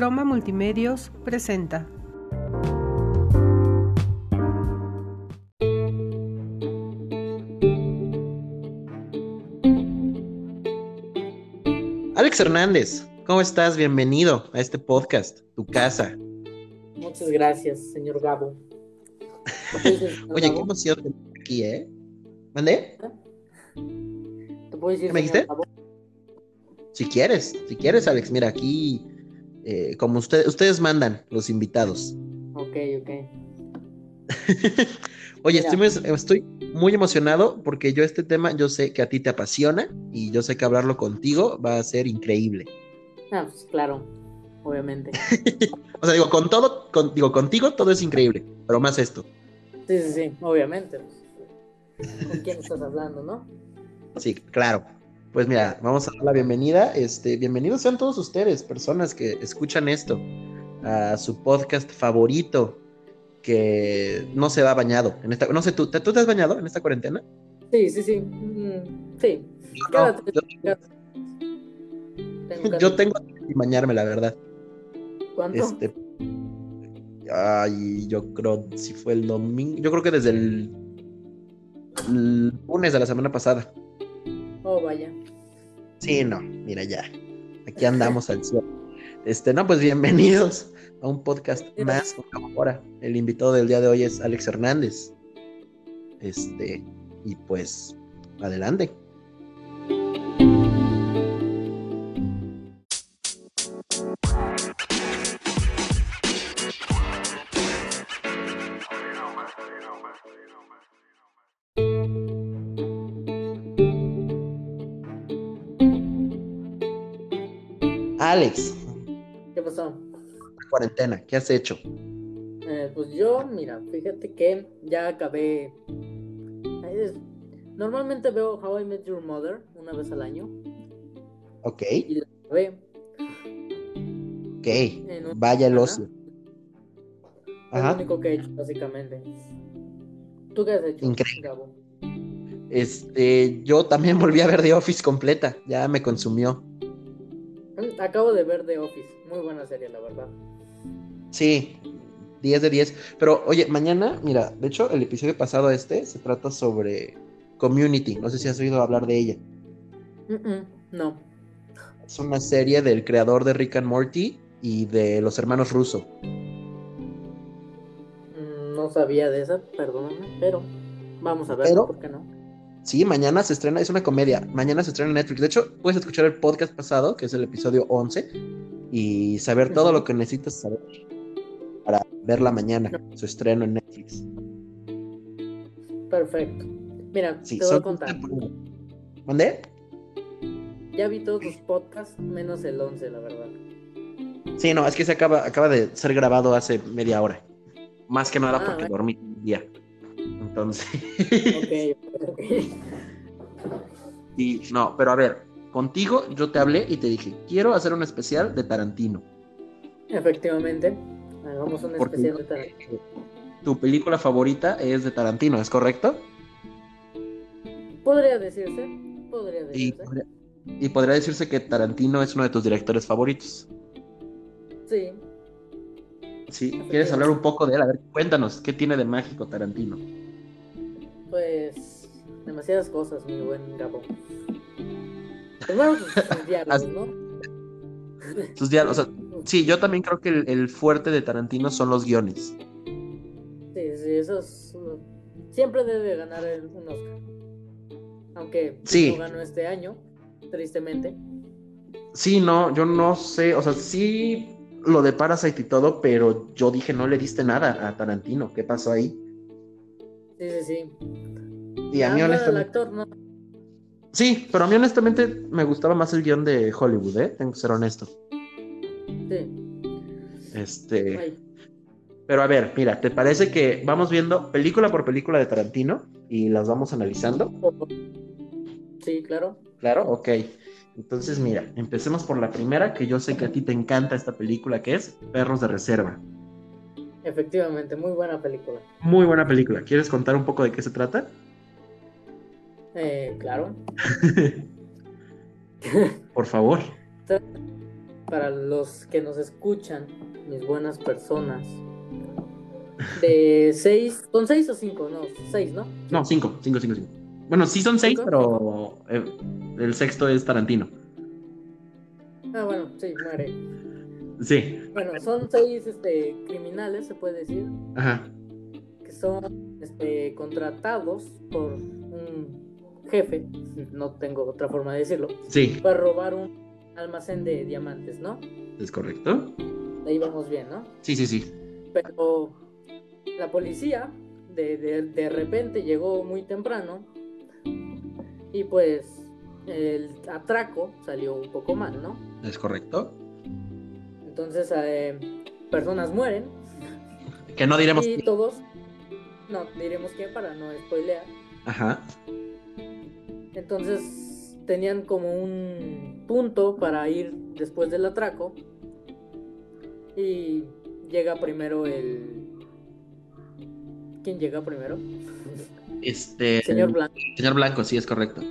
Croma Multimedios presenta. Alex Hernández, ¿cómo estás? Bienvenido a este podcast, tu casa. Muchas gracias, señor Gabo. Oye, qué emoción tenerte aquí, ¿eh? ¿Mandé? ¿Te puedo decir, ¿Qué me dijiste? Gabo? Si quieres, si quieres, Alex, mira, aquí, eh, como usted- ustedes mandan, los invitados. Ok, ok. Oye, estoy muy, estoy muy emocionado porque yo este tema, yo sé que a ti te apasiona y yo sé que hablarlo contigo va a ser increíble. Ah, pues claro, obviamente. O sea, digo, con todo, con- digo, contigo todo es increíble, pero más esto. Sí, sí, sí, obviamente. pues. ¿Con quién estás hablando, no? Sí, claro. Pues mira, vamos a dar la bienvenida. Este, bienvenidos sean todos ustedes, personas que escuchan esto, a su podcast favorito, que no se va bañado. En esta, no sé, ¿tú, ¿tú te has bañado en esta cuarentena? Sí, sí, sí. mm, sí. Yo no, yo, yo que- tengo que bañarme, la verdad. ¿Cuánto? Este, ay, yo creo si fue el domingo, yo creo que desde el, el lunes de la semana pasada. Oh, vaya. Sí, no, mira ya. Aquí andamos al cielo. Este, no, pues bienvenidos a un podcast más ahora. El invitado del día de hoy es Alex Hernández. Este, y pues, adelante. Alex, ¿Qué pasó? cuarentena, ¿qué has hecho? Eh, pues yo, mira, fíjate que ya acabé. Normalmente veo How I Met Your Mother una vez al año Ok, y la acabé ok. Vaya el ocio. Es lo único que he hecho, básicamente. ¿Tú qué has hecho? Increíble. Gabo? Este, yo también volví a ver The Office completa, ya me consumió. Mm, Acabo de ver The Office. Muy buena serie, la verdad. Sí, 10 de 10. Pero oye, mañana, mira, de hecho el episodio pasado este se trata sobre Community, no sé si has oído hablar de ella. No. Es una serie del creador de Rick and Morty y de los hermanos Russo. Mm, No sabía de esa, perdóname, pero vamos a ver, Pero- ¿por qué no? Sí, mañana se estrena, es una comedia, mañana se estrena en Netflix. De hecho, puedes escuchar el podcast pasado, que es el episodio 11, y saber todo lo que necesitas saber para verla mañana, su estreno en Netflix. Perfecto. Mira, Sí, te voy a contar. ¿Mandé? Ya vi todos tus podcasts, menos el 11, la verdad. Sí, no, es que se acaba, acaba de ser grabado hace media hora. Más que nada Ah, porque bueno. dormí un día. Entonces. Ok, ok. Y no, pero a ver, contigo yo te hablé y te dije, quiero hacer un especial de Tarantino. Efectivamente. Hagamos un Porque especial de Tarantino. tu película favorita es de Tarantino, ¿es correcto? Podría decirse. Podría Y, decirse. podría- y podría decirse que Tarantino es uno de tus directores favoritos. Sí. Sí, ¿quieres hablar un poco de él? A ver, cuéntanos, ¿qué tiene de mágico Tarantino? Pues. Demasiadas cosas, mi buen Gabo. Primero, pues, sus diálogos, ¿no? Sus diálogos, o sea, sí, yo también creo que el, el fuerte de Tarantino son los guiones. Sí, sí, eso es. Siempre debe ganar el- un Oscar. Aunque Sí. no ganó este año, tristemente. Sí, no, yo no sé, o sea, sí lo de Parasite y todo, pero yo dije, no le diste nada a Tarantino, ¿qué pasó ahí? Sí, sí, sí. Y a mí honestamente, actor, ¿no? sí, pero a mí honestamente me gustaba más el guion de Hollywood, ¿eh? Tengo que ser honesto. Sí. Este, Ay, pero a ver, mira, ¿te parece que vamos viendo película por película de Tarantino y las vamos analizando? Sí, claro. Claro, ok. Entonces, mira, empecemos por la primera, que yo sé que a ti te encanta esta película, que es Perros de Reserva. Efectivamente, muy buena película. Muy buena película. ¿Quieres contar un poco de qué se trata? Eh, claro. Por favor. para los que nos escuchan, mis buenas personas, de seis, ¿son seis o cinco? No, seis, ¿no? No, cinco, cinco, cinco, cinco. Bueno, sí son seis, ¿Cinco? pero eh, el sexto es Tarantino. Ah, bueno, sí, muere. Sí, Bueno, son seis este, criminales, se puede decir, ajá. que son este, contratados por un jefe, no tengo otra forma de decirlo, Sí, para robar un almacén de diamantes, ¿no? es correcto. Ahí vamos bien, ¿no? Sí, sí, sí. Pero la policía de, de, de repente llegó muy temprano y pues el atraco salió un poco mal, ¿no? Es correcto. Entonces eh, personas mueren Que no diremos. y todos, no, diremos que para no spoilear, Ajá. Entonces tenían como un punto para ir después del atraco y llega primero el... ¿Quién llega primero? Este. Señor Blanco. Señor Blanco, sí, es correcto.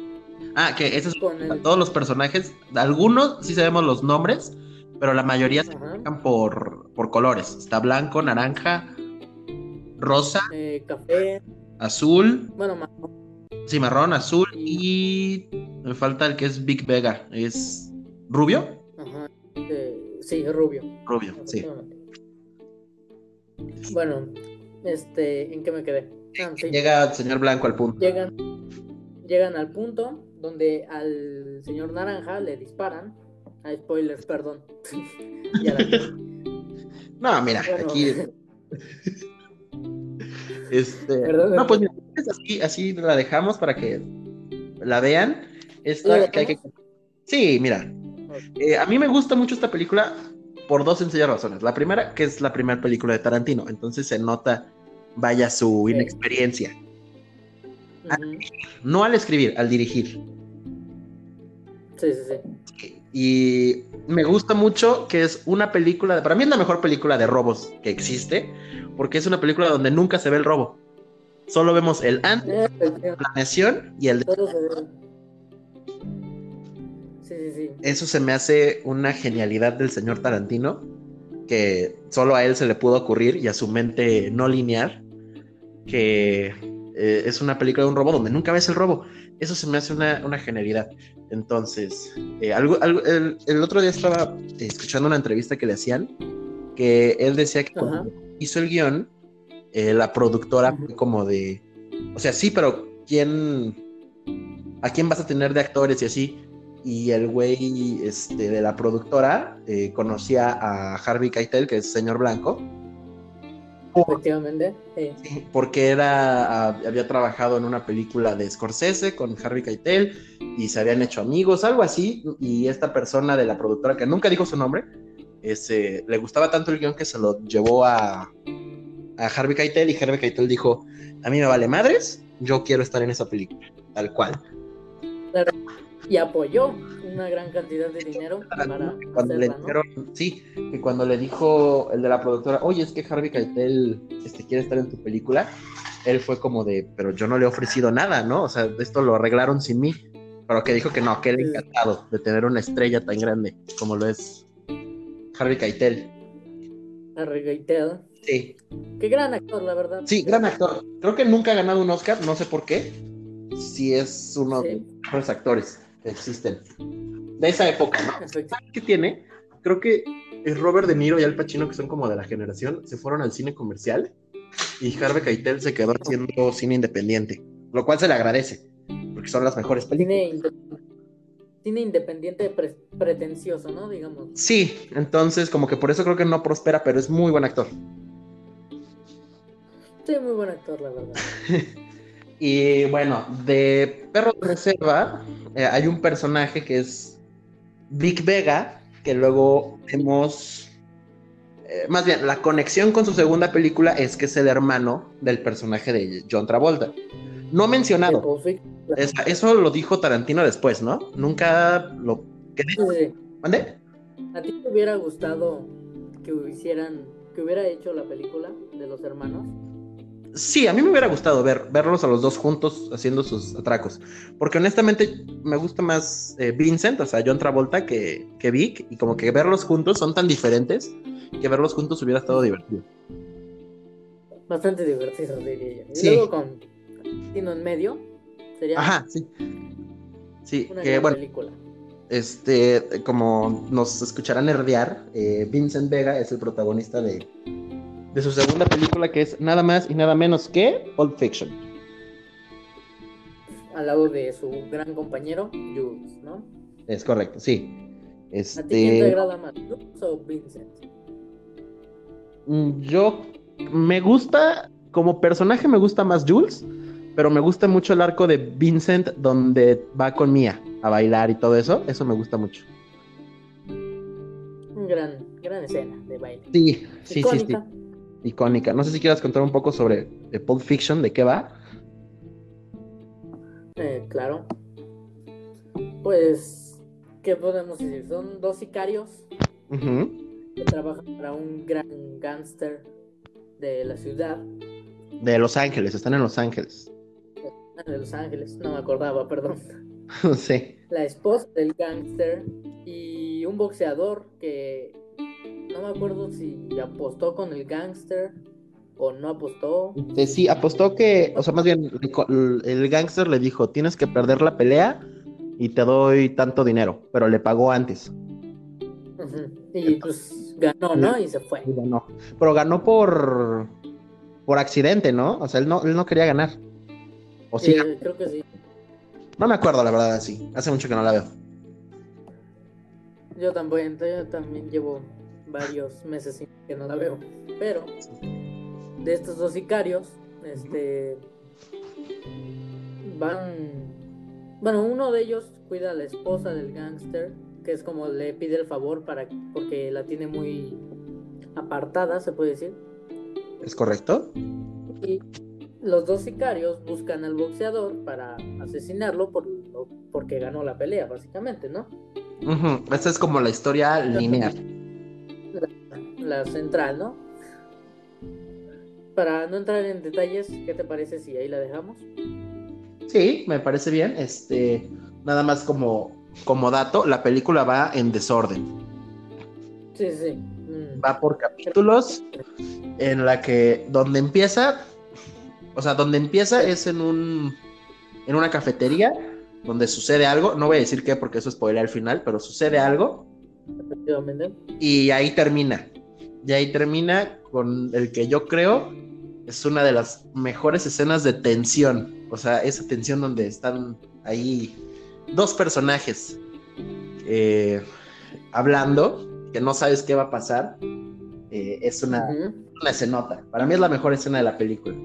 Ah, que esos Con el... todos los personajes, algunos sí sabemos los nombres, pero la mayoría se marcan por, por colores. Está blanco, naranja, rosa, eh, café, azul, bueno, ma- cimarrón, azul y me falta el que es Big Vega. ¿Es rubio? Ajá. eh, sí, rubio. Rubio, sí. Bueno, este, ¿en qué me quedé? Ah, sí. Llega el señor Blanco al punto. Llegan, llegan al punto donde al señor Naranja le disparan. Ah, spoilers, perdón. Ya la vi. No, mira, Bueno. aquí. Este. Perdón. No, pues mira, así, así la dejamos para que la vean. Esta ¿La que hay que- Sí, mira. eh, a mí me gusta mucho esta película por dos sencillas razones. La primera, que es la primera película de Tarantino, entonces se nota, vaya, su inexperiencia. No al escribir, al dirigir. Sí, sí, sí. Y me gusta mucho que es una película, para mí es la mejor película de robos que existe, porque es una película donde nunca se ve el robo. Solo vemos el antes, pues, la planeación y el... Sí, sí, sí. Eso se me hace una genialidad del señor Tarantino, que solo a él se le pudo ocurrir y a su mente no lineal, que eh, es una película de un robo donde nunca ves el robo. Eso se me hace una, una genialidad. Entonces, eh, algo, algo- el, el otro día estaba eh, escuchando una entrevista que le hacían, que él decía que cuando hizo el guion, eh, la productora fue como de, o sea, sí, pero ¿quién, a quién vas a tener de actores y así? Y el güey este, de la productora eh, conocía a Harvey Keitel, que es señor blanco, Efectivamente. Sí. porque era, había trabajado en una película de Scorsese con Harvey Keitel y se habían hecho amigos, algo así, y esta persona de la productora, que nunca dijo su nombre, ese, le gustaba tanto el guion que se lo llevó a, a Harvey Keitel y Harvey Keitel dijo, a mí me vale madres, yo quiero estar en esa película, tal cual. Y apoyó una gran cantidad de dinero para Cuando le dijeron, sí, que cuando le dijo el de la productora, oye, es que Harvey Keitel este, quiere estar en tu película, él fue como de, pero yo no le he ofrecido nada, ¿no? O sea, esto lo arreglaron sin mí, pero que dijo que no, que él encantado de tener una estrella tan grande como lo es Harvey Keitel. Harry Keitel. Sí, Qué gran actor, la verdad. sí, gran actor. Creo que nunca ha ganado un Oscar, no sé por qué. Sí es uno de los mejores actores que existen. De esa época, ¿no? ¿Sabes qué tiene? Creo que es Robert De Niro y Al Pacino, que son como de la generación, se fueron al cine comercial y Harvey Keitel se quedó haciendo cine independiente, lo cual se le agradece, porque son las mejores películas. Cine independiente pre- pretencioso, ¿no? Digamos. Sí, entonces como que por eso creo que no prospera, pero es muy buen actor. Sí, muy buen actor, la verdad. Y bueno, de Perro de Reserva eh, hay un personaje que es Vic Vega, que luego vemos, eh, más bien, la conexión con su segunda película es que es el hermano del personaje de John Travolta. No mencionado, es- eso lo dijo Tarantino después, ¿no? Nunca lo... ¿Qué Sí, sí. ¿Mande? ¿A ti te hubiera gustado que hicieran, que hubiera hecho la película de los hermanos? Sí, a mí me hubiera gustado ver, verlos a los dos juntos haciendo sus atracos. Porque honestamente me gusta más eh, Vincent, o sea, John Travolta, que, que Vic. Y como que verlos juntos son tan diferentes que verlos juntos hubiera estado divertido. Bastante divertido, diría yo. Y Sí. luego con Tino en medio, sería Ajá, sí. Sí, una que gran bueno, película. este, como nos escucharán nerdear, eh, Vincent Vega es el protagonista de, de su segunda película que es nada más y nada menos que Pulp Fiction. Al lado de su gran compañero, Jules, ¿no? Es correcto, sí. ¿A ti quién te Este, agrada más, Jules o Vincent? mm, yo me gusta, como personaje me gusta más Jules, pero me gusta mucho el arco de Vincent donde va con Mia a bailar y todo eso. Eso me gusta mucho. Un gran, gran escena de baile. Sí, sí, sí, sí. Icónica. No sé si quieras contar un poco sobre eh, Pulp Fiction, de qué va. Eh, claro. Pues, ¿qué podemos decir? Son dos sicarios que trabajan para un gran gángster de la ciudad De Los Ángeles, están en Los Ángeles. de Los Ángeles. No me acordaba, perdón. sí. La esposa del gángster y un boxeador que no me acuerdo si apostó con el gángster o no apostó. Este, sí, apostó que, o sea, más bien, el gángster le dijo, tienes que perder la pelea y te doy tanto dinero, pero le pagó antes. Y pues ganó, ¿no? Y se fue. Y ganó. Pero ganó por, por accidente, ¿no? O sea, él no, él no quería ganar. O sí, Eh, creo que sí. no me acuerdo la verdad así. Hace mucho que no la veo. Yo también, yo también llevo varios meses sin que no la veo. Pero de estos dos sicarios, este van bueno, uno de ellos cuida a la esposa del gángster, que es como le pide el favor para porque la tiene muy apartada, se puede decir. ¿Es correcto? Y los dos sicarios buscan al boxeador para asesinarlo por, porque ganó la pelea, básicamente, ¿no? Ujú, Esta es como la historia lineal. La central, ¿no? Para no entrar en detalles, ¿qué te parece si ahí la dejamos? Sí, me parece bien. Este, nada más como, como dato, la película va en desorden. Sí, sí. mm, Va por capítulos en la que donde empieza, o sea, donde empieza es en un en una cafetería donde sucede algo, no voy a decir qué porque eso es spoiler al final, pero sucede algo efectivamente. y ahí termina. Y ahí termina con el que yo creo es una de las mejores escenas de tensión. O sea, esa tensión donde están ahí dos personajes eh, hablando, que no sabes qué va a pasar. eh, es una, Ujú. una escenota. Para mí es la mejor escena de la película.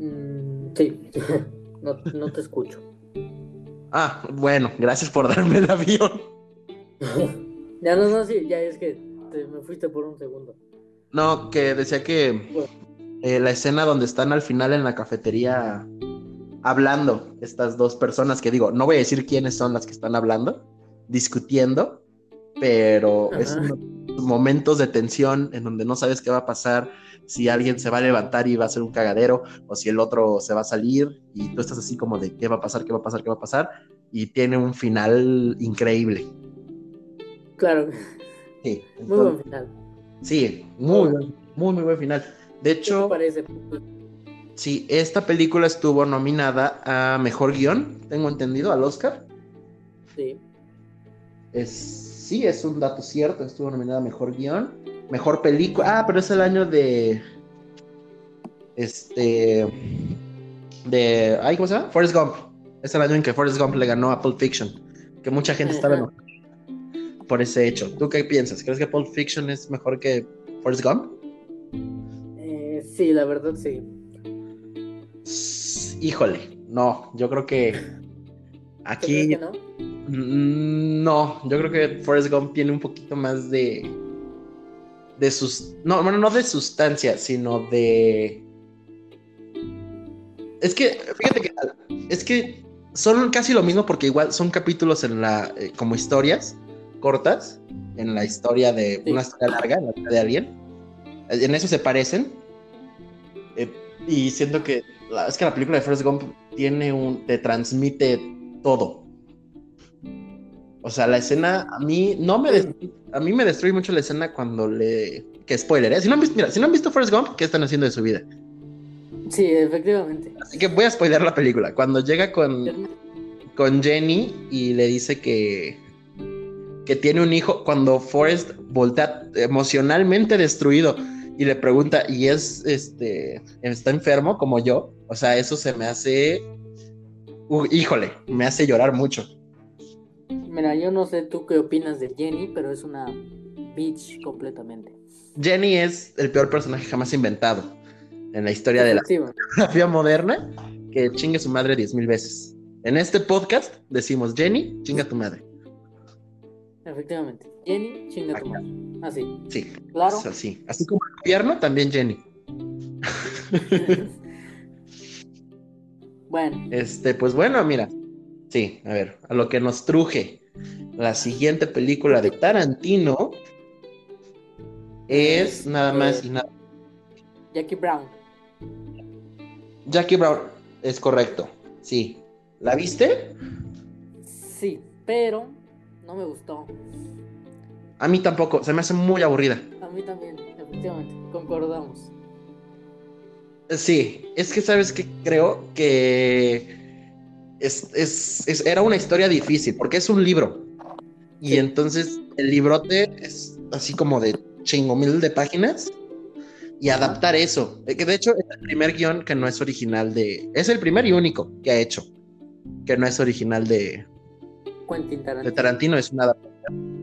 Mm, sí, no, no te escucho. Ah, bueno, gracias por darme el avión. ya no, no, sí, ya es que te- me fuiste por un segundo. No, que decía que Bueno, eh, la escena donde están al final en la cafetería hablando, estas dos personas que digo, no voy a decir quiénes son las que están hablando, discutiendo, pero Ajá. es momentos de tensión en donde no sabes qué va a pasar, si alguien se va a levantar y va a hacer un cagadero, o si el otro se va a salir, y tú estás así como de qué va a pasar, qué va a pasar, qué va a pasar, y tiene un final increíble. Claro, Sí, muy buen final. sí, muy, buen- muy, muy buen final. De ¿Qué te hecho, parece? Sí, esta película estuvo nominada a Mejor Guión, tengo entendido, al Oscar. Sí. Es, sí, es un dato cierto, estuvo nominada a Mejor Guión. Mejor Película, ah, pero es el año de... Este... De... Ay, ¿cómo se llama? Forrest Gump. Es el año en que Forrest Gump le ganó a Pulp Fiction. Que mucha gente estaba enojada por ese hecho. ¿Tú qué piensas? ¿Crees que Pulp Fiction es mejor que Forrest Gump? Eh, sí, la verdad sí. Híjole, no, yo creo que ¿Tú aquí... que no? Mm, No, yo creo que Forrest Gump tiene un poquito más de. de sus. No, bueno, no de sustancia, sino de. Es que, fíjate que. Es que son casi lo mismo porque igual son capítulos en la. eh, como historias cortas. En la historia de. Sí. Una historia larga, en la vida de alguien. En eso se parecen, Eh, y siento que la- es que la película de Forrest Gump tiene un, te transmite todo. O sea, la escena a mí no me a mí me destruye mucho la escena cuando le que spoiler, ¿eh? Si no han visto, mira, si no han visto Forrest Gump, ¿qué están haciendo de su vida? Sí, efectivamente. Así que voy a spoiler la película. Cuando llega con, con Jenny y le dice que, que tiene un hijo, cuando Forrest voltea emocionalmente destruido y le pregunta, ¿y es este está enfermo como yo? O sea, eso se me hace. uh, híjole, me hace llorar mucho. Mira, yo no sé tú qué opinas de Jenny, pero es una bitch completamente. Jenny es el peor personaje jamás inventado en la historia de la fotografía moderna. Que chingue su madre diez mil veces. En este podcast decimos Jenny, chinga tu madre. Efectivamente. Jenny, chinga tu madre. Así. Sí, Claro. así. Así como el gobierno, también Jenny. bueno, Este, pues bueno, mira. Sí, a ver, a lo que nos truje. La siguiente película de Tarantino es nada más y nada. Jackie Brown. Jackie Brown, es correcto. Sí. ¿La viste? Sí, pero no me gustó. A mí tampoco, se me hace muy aburrida. A mí también, efectivamente. Concordamos. Sí, es que sabes que creo que es, es- es- era una historia difícil, porque es un libro. Y Sí. entonces el librote es así como de chingo mil de páginas. Y adaptar eso. Que de hecho es el primer guion que no es original de. Es el primer y único que ha hecho. Que no es original de, Quentin de Tarantino. Tarantino, es una adaptación.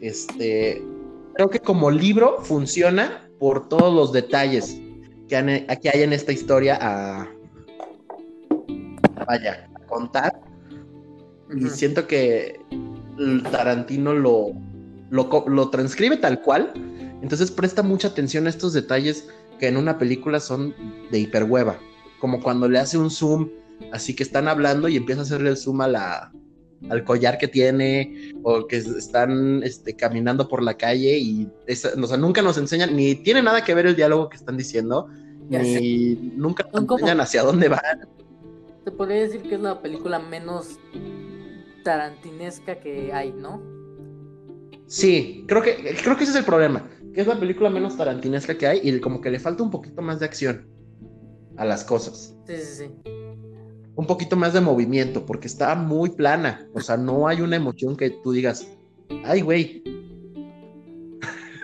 Este. Creo que como libro funciona por todos los detalles que, han- que hay en esta historia a. Vaya, a contar. Y siento que Tarantino lo, lo, lo transcribe tal cual. Entonces presta mucha atención a estos detalles que en una película son de hiperhueva. Como cuando le hace un zoom, así que están hablando y empieza a hacerle el zoom a la, al collar que tiene, o que están este, caminando por la calle y esa- o sea, nunca nos enseñan, ni tiene nada que ver el diálogo que están diciendo, Ya sé. ni nunca nos enseñan hacia dónde van. Se podría decir que es la película menos tarantinesca que hay, ¿no? Sí, creo que, creo que ese es el problema. Que es la película menos tarantinesca que hay y como que le falta un poquito más de acción a las cosas. Sí, sí, sí. Un poquito más de movimiento, porque está muy plana. O sea, no hay una emoción que tú digas, ay, güey.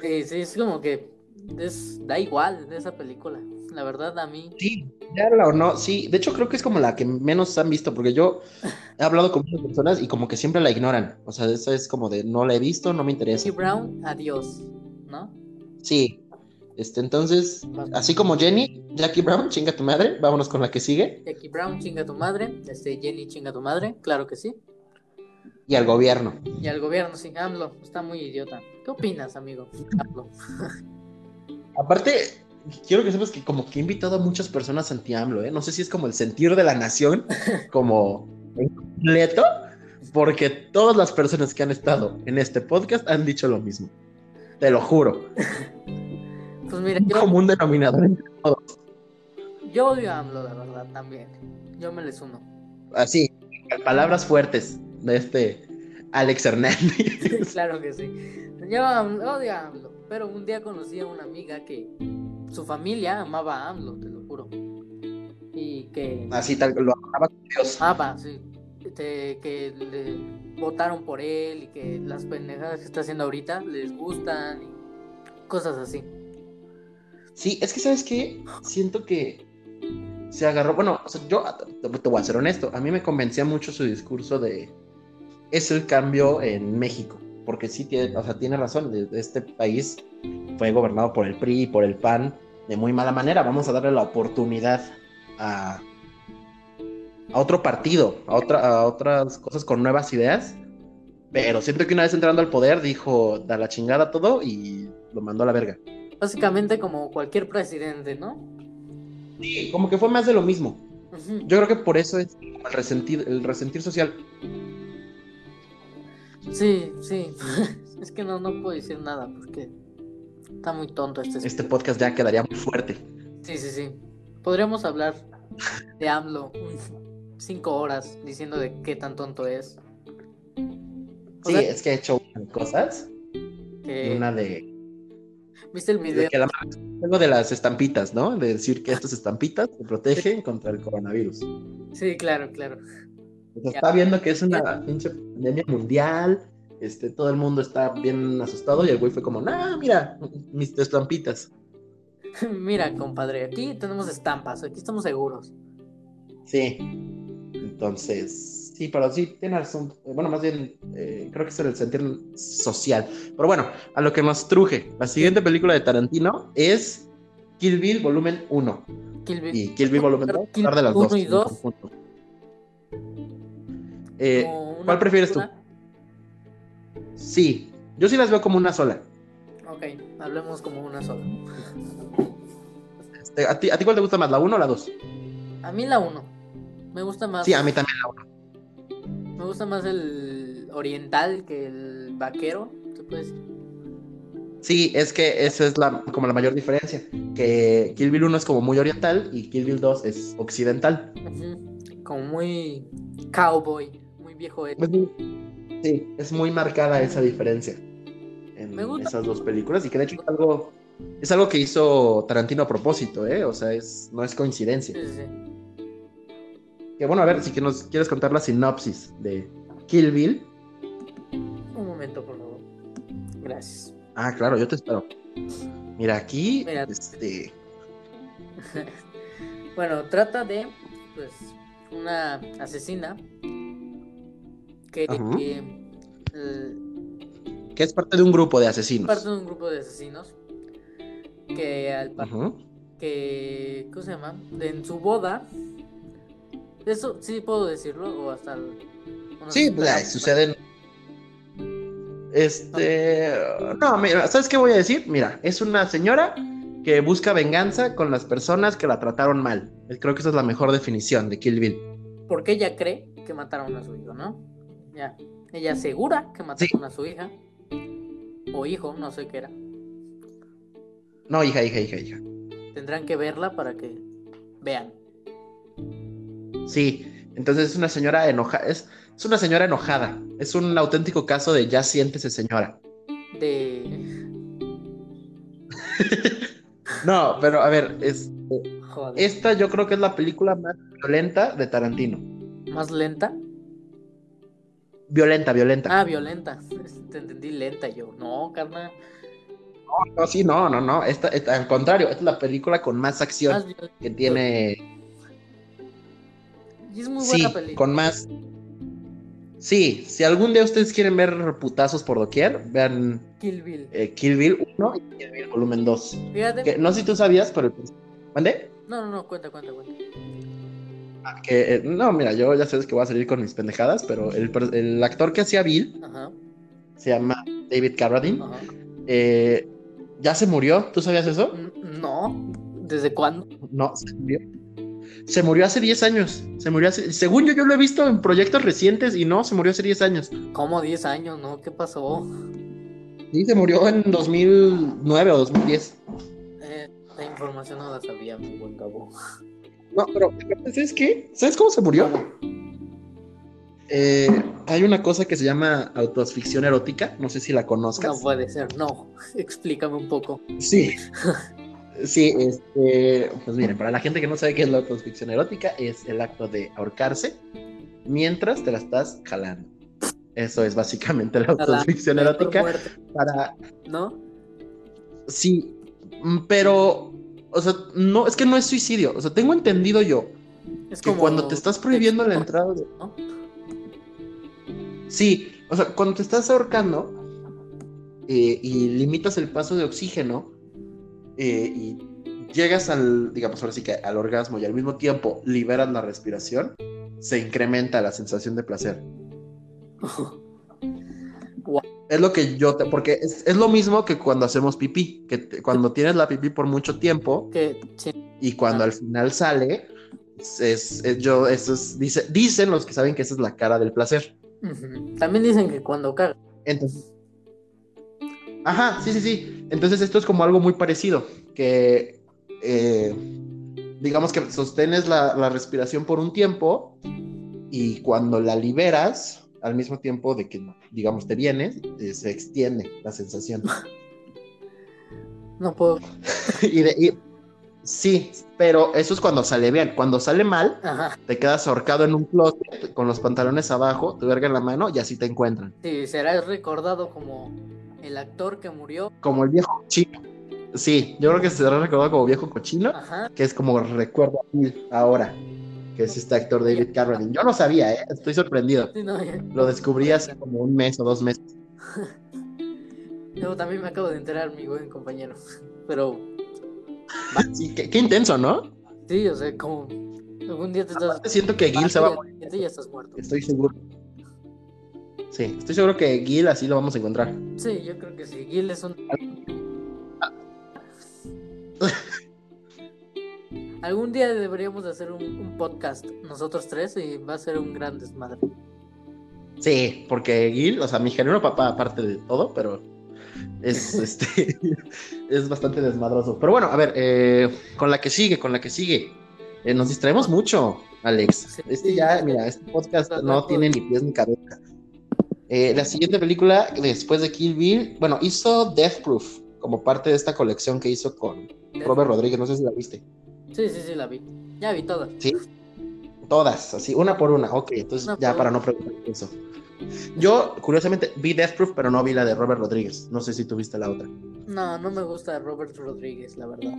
Sí, sí, es como que es, da igual de esa película. La verdad, a mí. Sí, o no. Sí, de hecho creo que es como la que menos han visto, porque yo he hablado con muchas personas y como que siempre la ignoran. O sea, esa es como de no la he visto, no me interesa. Jackie Brown, adiós, ¿no? Sí. Este, entonces, así como Jenny, Jackie Brown, chinga tu madre, vámonos con la que sigue. Jackie Brown, chinga tu madre. Este, Jenny, chinga tu madre. Claro que sí. Y al gobierno. Y al gobierno, sí, AMLO, está muy idiota. ¿Qué opinas, amigo? AMLO. Aparte, quiero que sepas que como que he invitado a muchas personas anti-AMLO, ¿eh? No sé si es como el sentir de la nación, como en completo, porque todas las personas que han estado en este podcast han dicho lo mismo. Te lo juro. Pues mira, yo, común denominador entre todos. yo odio a AMLO, la verdad, también. Yo me les uno. Así, palabras fuertes de este Alex Hernández. claro que sí. Yo odio a AMLO, pero un día conocí a una amiga que su familia amaba a AMLO, te lo juro. Y que Así tal, lo amaba con Dios. amaba, sí. Este, que le votaron por él y que las pendejadas que está haciendo ahorita les gustan y cosas así. Sí, es que sabes qué, siento que se agarró, bueno, o sea, yo te, voy a ser honesto, a mí me convencía mucho su discurso de es el cambio en México, porque sí tiene, o sea, tiene razón, este país fue gobernado por el PRI y por el PAN de muy mala manera, vamos a darle la oportunidad a, a otro partido, a, otra, a otras cosas con nuevas ideas, pero siento que una vez entrando al poder dijo, da la chingada todo y lo mandó a la verga. Básicamente como cualquier presidente, ¿no? Sí, como que fue más de lo mismo. Yo creo que por eso es el resentir, el resentir social. Sí, sí. es que no, no puedo decir nada porque está muy tonto este. Este podcast ya quedaría muy fuerte. Sí, sí, sí. Podríamos hablar de AMLO cinco horas diciendo de qué tan tonto es. O Sí, sea, es que he hecho cosas. que- Una de, ¿Viste el de video? que la algo de las estampitas, ¿no? De decir que estas estampitas te protegen contra el coronavirus. Sí, claro, claro. O sea, está viendo que es una pinche pandemia mundial. Este, todo el mundo está bien asustado y el güey fue como, nah, mira, mis estampitas. Mira, compadre, aquí tenemos estampas, aquí estamos seguros. Sí. Entonces, sí, pero sí, tiene razón. Bueno, más bien, eh, creo que es el sentir social. Pero bueno, a lo que nos truje. La siguiente película de Tarantino es Kill Bill Volumen 1. Kill Bill. Y Kill Bill Volumen 2. Kill de las Bill dos. 1 y en 2. conjunto. Eh, ¿Cuál prefieres tú? Sí, yo sí las veo como una sola. Ok, hablemos como una sola. Este, ¿a, ti, ¿A ti cuál te gusta más, la 1 o la 2? A mí la 1. Me gusta más. Sí, a mí también la 1. Me gusta más el oriental que el vaquero, ¿se puede decir? Sí, es que esa es la, como la mayor diferencia. Que Kill Bill 1 es como muy oriental y Kill Bill 2 es occidental. Como muy cowboy, muy viejo. Sí, es muy marcada esa diferencia en Me gusta. esas dos películas y que de hecho es algo, es algo que hizo Tarantino a propósito, ¿eh? O sea, es, no es coincidencia. Sí, sí. Que bueno, a ver, si que nos quieres contar la sinopsis de Kill Bill. Un momento, por favor. Gracias. Ah, claro, yo te espero. Mira, aquí, Mira. este, Bueno, trata de, pues, una asesina que eh, que es parte de un grupo de asesinos. parte de un grupo de asesinos que al que ¿cómo se llama? En su boda eso sí puedo decirlo o hasta Sí, pues pero- ay, suceden. Este. No, mira, ¿sabes qué voy a decir? Mira, es una señora que busca venganza con las personas que la trataron mal. Creo que esa es la mejor definición de Kill Bill. porque ella cree que mataron a su hijo, ¿no? Ya. Ella asegura que mataron a su hija o hijo, no sé qué era. No, hija, hija, hija, hija. Tendrán que verla para que vean. Sí, entonces es una señora enojada. Es, es una señora enojada. Es un auténtico caso de ya siéntese, señora. De No, pero a ver, es, joder, esta yo creo que es la película más violenta de Tarantino. más lenta. Violenta, violenta. Ah, violenta. Te entendí lenta yo. No, carnal. No, sí, no, no, no. Esta, esta- al contrario, esta es la película con más acción Más que tiene. Y es muy Sí, buena película. con más. Sí, si algún día ustedes quieren ver putazos por doquier, vean Kill Bill. eh, Kill Bill 1 y Kill Bill Volumen 2. Fíjate. Que no sé si tú sabías, pero. ¿Mande? No, no, no, cuenta, cuenta, cuenta. Que, eh, no, mira, yo ya sabes que voy a salir con mis pendejadas, pero el, el actor que hacía Bill Ajá, se llama David Carradine. ajá. eh, ya se murió, ¿tú sabías eso? N- No, ¿desde cuándo? No, se murió. Se murió hace 10 años. Se murió hace... Según yo, yo lo he visto en proyectos recientes y no, se murió hace 10 años. ¿Cómo 10 años, no? ¿Qué pasó? Sí, se murió en 2009 o 2010. Eh, la información no la sabía, mi buen cabo. No, pero ¿sabes qué? ¿Sabes cómo se murió? Eh, hay una cosa que se llama autoasficción erótica. No sé si la No conozcas. puede ser, no. Explícame un poco. Sí. Sí, este, pues miren, para la gente que no sabe qué es la autoasficción erótica, es el acto de ahorcarse mientras te la estás jalando. Eso es básicamente la autoasficción Por erótica para ¿No? sí, mm, pero o sea, no es que no es suicidio, o sea, tengo entendido yo Es que cuando te estás prohibiendo la entrada de... ¿no? Sí, o sea, cuando te estás ahorcando eh, y limitas el paso de oxígeno eh, y llegas al, digamos ahora sí que al orgasmo y al mismo tiempo liberas la respiración, se incrementa la sensación de placer. Es lo que yo te, porque es, es lo mismo que cuando hacemos pipí, que te- cuando tienes la pipí por mucho tiempo que sí, y cuando Ah. al final sale, es, es- yo, eso es, dice, dicen los que saben que esa es la cara del placer. ujú. También dicen que cuando caga. Entonces. Ajá, sí, sí, sí. Entonces esto es como algo muy parecido. Que eh, digamos que sostienes la, la respiración por un tiempo y cuando la liberas, al mismo tiempo de que, digamos, te vienes, eh, se extiende la sensación. No puedo. y, de- y- sí, pero eso es cuando sale bien. Cuando sale mal, Ajá. te quedas ahorcado en un closet con los pantalones abajo, tu verga en la mano y así te encuentran. Sí, será recordado como el actor que murió. Como el viejo cochino. Sí, yo creo que se será recordado como viejo cochino, Ajá. que es como recuerdo ahora, que es este actor David Carradine. Yo no sabía, ¿eh? estoy sorprendido. Sí, no, Lo descubrí hace como un mes o dos meses. Yo también me acabo de enterar, mi buen compañero. Pero Sí, qué, qué intenso, ¿no? sí, o sea, como algún día te estás. Siento que Gil se va a morir. ya estás muerto. Estoy seguro. Sí, estoy seguro que Gil así lo vamos a encontrar. Sí, yo creo que sí. Gil es un. Algún día deberíamos de hacer un, un podcast nosotros tres y va a ser un gran desmadre. Sí, porque Gil, o sea, mi género papá, aparte de todo, pero es este es bastante desmadroso. Pero bueno, a ver, eh, con la que sigue, con la que sigue. Eh, nos distraemos mucho, Alex. Sí. Este ya, mira, este podcast no tiene ni pies ni cabeza. Eh, la siguiente película, después de Kill Bill, bueno, hizo Death Proof como parte de esta colección que hizo con Robert Rodríguez, no sé si la viste. Sí, sí, sí, la vi. Ya vi todas. ¿Sí? Todas, así, una por una. Ok, entonces Una ya para una. no preguntar eso. Yo, curiosamente, vi Death Proof, pero no vi la de Robert Rodríguez. No sé si tuviste la otra. No, no me gusta Robert Rodríguez, la verdad.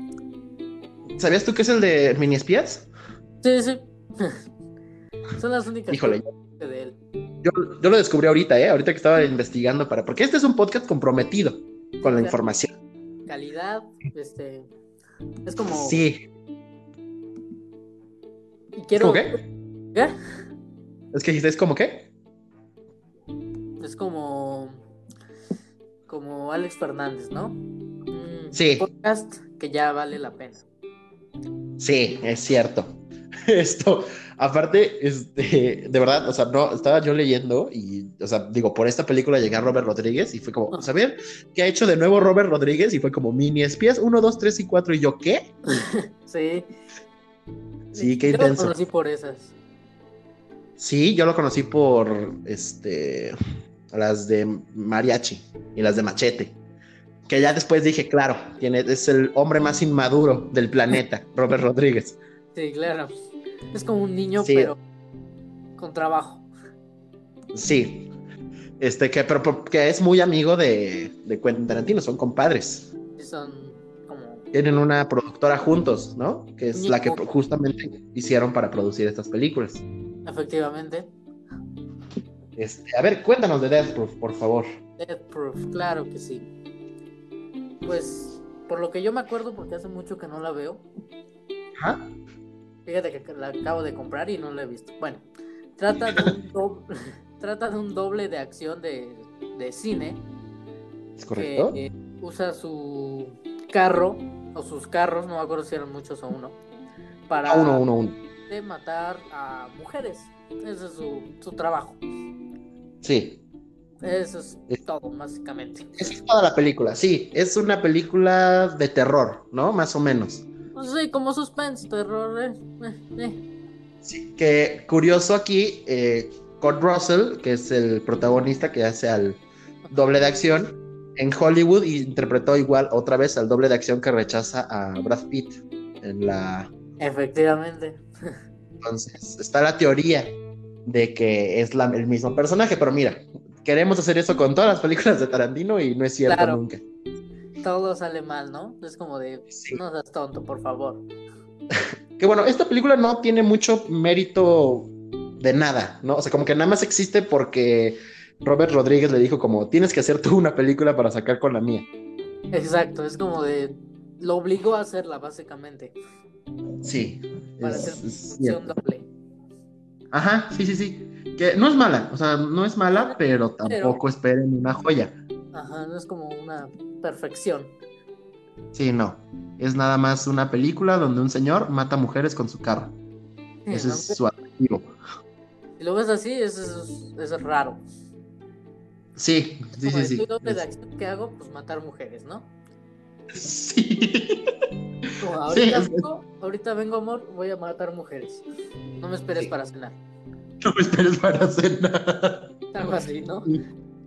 ¿Sabías tú que es el de Mini Espías? Sí, sí. Son las únicas Híjole, de él. Yo, yo lo descubrí ahorita, ¿eh? Ahorita que estaba investigando para. Porque este es un podcast comprometido con la información. Calidad, este. Es como. Sí. Y quiero. ¿Cómo qué? ¿Qué? Es que ¿es como qué? Es como. Como Alex Fernández, ¿no? Un Sí. podcast que ya vale la pena. Sí, es cierto. Esto, aparte, este, de verdad, o sea, no, estaba yo leyendo y, o sea, digo, por esta película llegué a Robert Rodríguez y fue como, ¿saber qué ha hecho de nuevo Robert Rodríguez? Y fue como mini espías 1, 2, 3 y 4 y yo, ¿qué? Sí. Sí, qué Yo lo intenso. conocí por esas. Sí, yo lo conocí por, este, las de mariachi y las de machete. Que ya después dije, claro, tiene, es el hombre más inmaduro del planeta, Robert Rodríguez. Sí, claro. Es como un niño, Sí. pero con trabajo. Sí. Este, que, pero, que es muy amigo de, de Quentin Tarantino, son compadres. Sí, son como. Tienen una productora juntos, ¿no? Que es la que justamente hicieron para producir estas películas. Efectivamente. Este, a ver, cuéntanos de Death Proof, por favor. Death Proof, claro que sí. Pues, por lo que yo me acuerdo, porque hace mucho que no la veo. Ajá. Fíjate que la acabo de comprar y no la he visto. Bueno, trata de un doble, trata de un doble de acción de, de cine ¿Es que correcto? eh, usa su carro o sus carros, no me acuerdo si eran muchos o uno, para Ah, uno, uno, uno. de matar a mujeres. Ese es su, su trabajo. Sí. Eso es Es- todo, básicamente. Es toda la película, sí. Es una película de terror, ¿no? Más o menos. Sí, como suspense, terror, eh, eh, eh. Sí. Que curioso aquí, eh, Kurt Russell, que es el protagonista que hace al doble de acción, en Hollywood interpretó igual otra vez al doble de acción que rechaza a Brad Pitt en la Efectivamente. entonces está la teoría de que es la- el mismo personaje, pero mira, queremos hacer eso con todas las películas de Tarantino y no es cierto Claro. nunca. Todo sale mal, ¿no? Es como de, Sí. no seas tonto, por favor. Que bueno, esta película no tiene mucho mérito de nada, ¿no? O sea, como que nada más existe porque Robert Rodríguez le dijo como, tienes que hacer tú una película para sacar con la mía. Exacto, es como de, lo obligó a hacerla, básicamente, Sí. para es- hacer es función doble. Ajá, sí, sí, sí. Que no es mala, o sea, no es mala, pero tampoco esperen una joya. Ajá, no es como una perfección. Sí, no. Es nada más una película donde un señor mata mujeres con su carro. Ese ¿no? es su atractivo. Si lo ves así, eso es, es raro. Sí, sí, Como sí, sí. "Soy doble de acción que hago, pues matar mujeres, ¿no? Sí. ahorita, vengo, ahorita vengo, amor, voy a matar mujeres. No me esperes para cenar. No me esperes para cenar. Algo así, ¿no?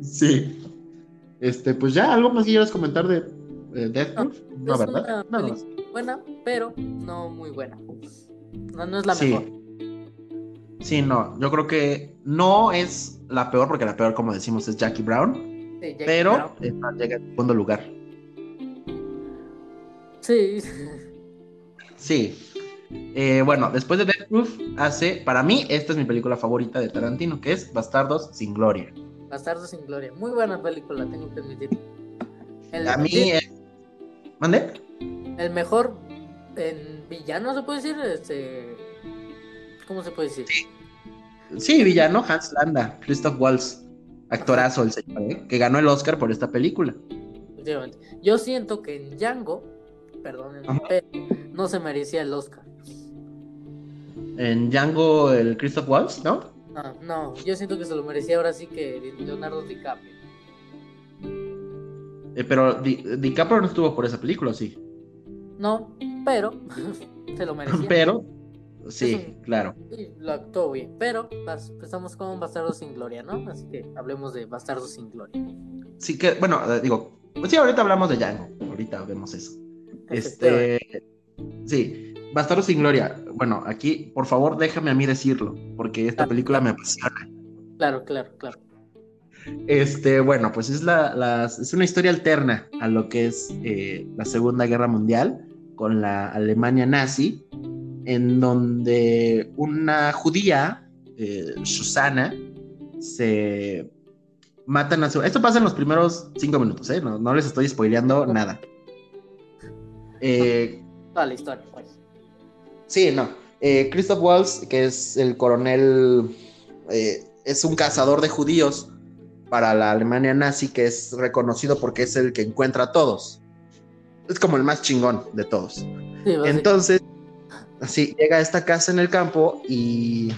Sí. Este, pues ya, ¿algo más que quieras comentar de, Death Proof? No, ¿verdad? No, buena, pero no muy buena. No, no es la mejor. Sí, no, yo creo que no es la peor, porque la peor, como decimos, es Jackie Brown. Sí, Jackie pero llega en segundo lugar. Sí. Sí. Eh, bueno, después de Death Proof, hace, para mí, esta es mi película favorita de Tarantino, que es Bastardos sin Gloria. Bastardos sin Gloria. Muy buena película, tengo que admitir. a mí es... ¿Mande? El mejor en villano, ¿se puede decir? Este... ¿Cómo se puede decir? Sí. villano, Hans Landa, Christoph Waltz. Actorazo el señor, ¿eh? que ganó el Oscar por esta película. Yo siento que en Django, perdón, no se merecía el Oscar. En Django, el Christoph Waltz, ¿no? No, no, yo siento que se lo merecía ahora sí que Leonardo DiCaprio. Eh, pero DiCaprio no estuvo por esa película, ¿sí? No, pero se lo merecía. Pero, sí, claro. lo actuó bien, pero empezamos con Bastardo sin Gloria, ¿no? Así que hablemos de Bastardo sin Gloria. Sí, que, bueno, eh, digo, pues sí, ahorita hablamos de Django, ahorita vemos eso. Este, sí, Bastardo sin Gloria. Bueno, aquí, por favor, déjame a mí decirlo, porque esta película me apasiona. Claro, claro, claro. Este, bueno, pues es, la, es una historia alterna a lo que es eh, la Segunda Guerra Mundial con la Alemania nazi, en donde una judía, eh, Susana, se matan a su... Esto pasa en los primeros cinco minutos, ¿eh? No, les estoy spoileando nada. Eh, Toda la historia, pues. Sí, no. Eh, Christoph Waltz, que es el coronel, eh, es un cazador de judíos para la Alemania nazi, que es reconocido porque es el que encuentra a todos. Es como el más chingón de todos. Entonces, así, llega a esta casa en el campo y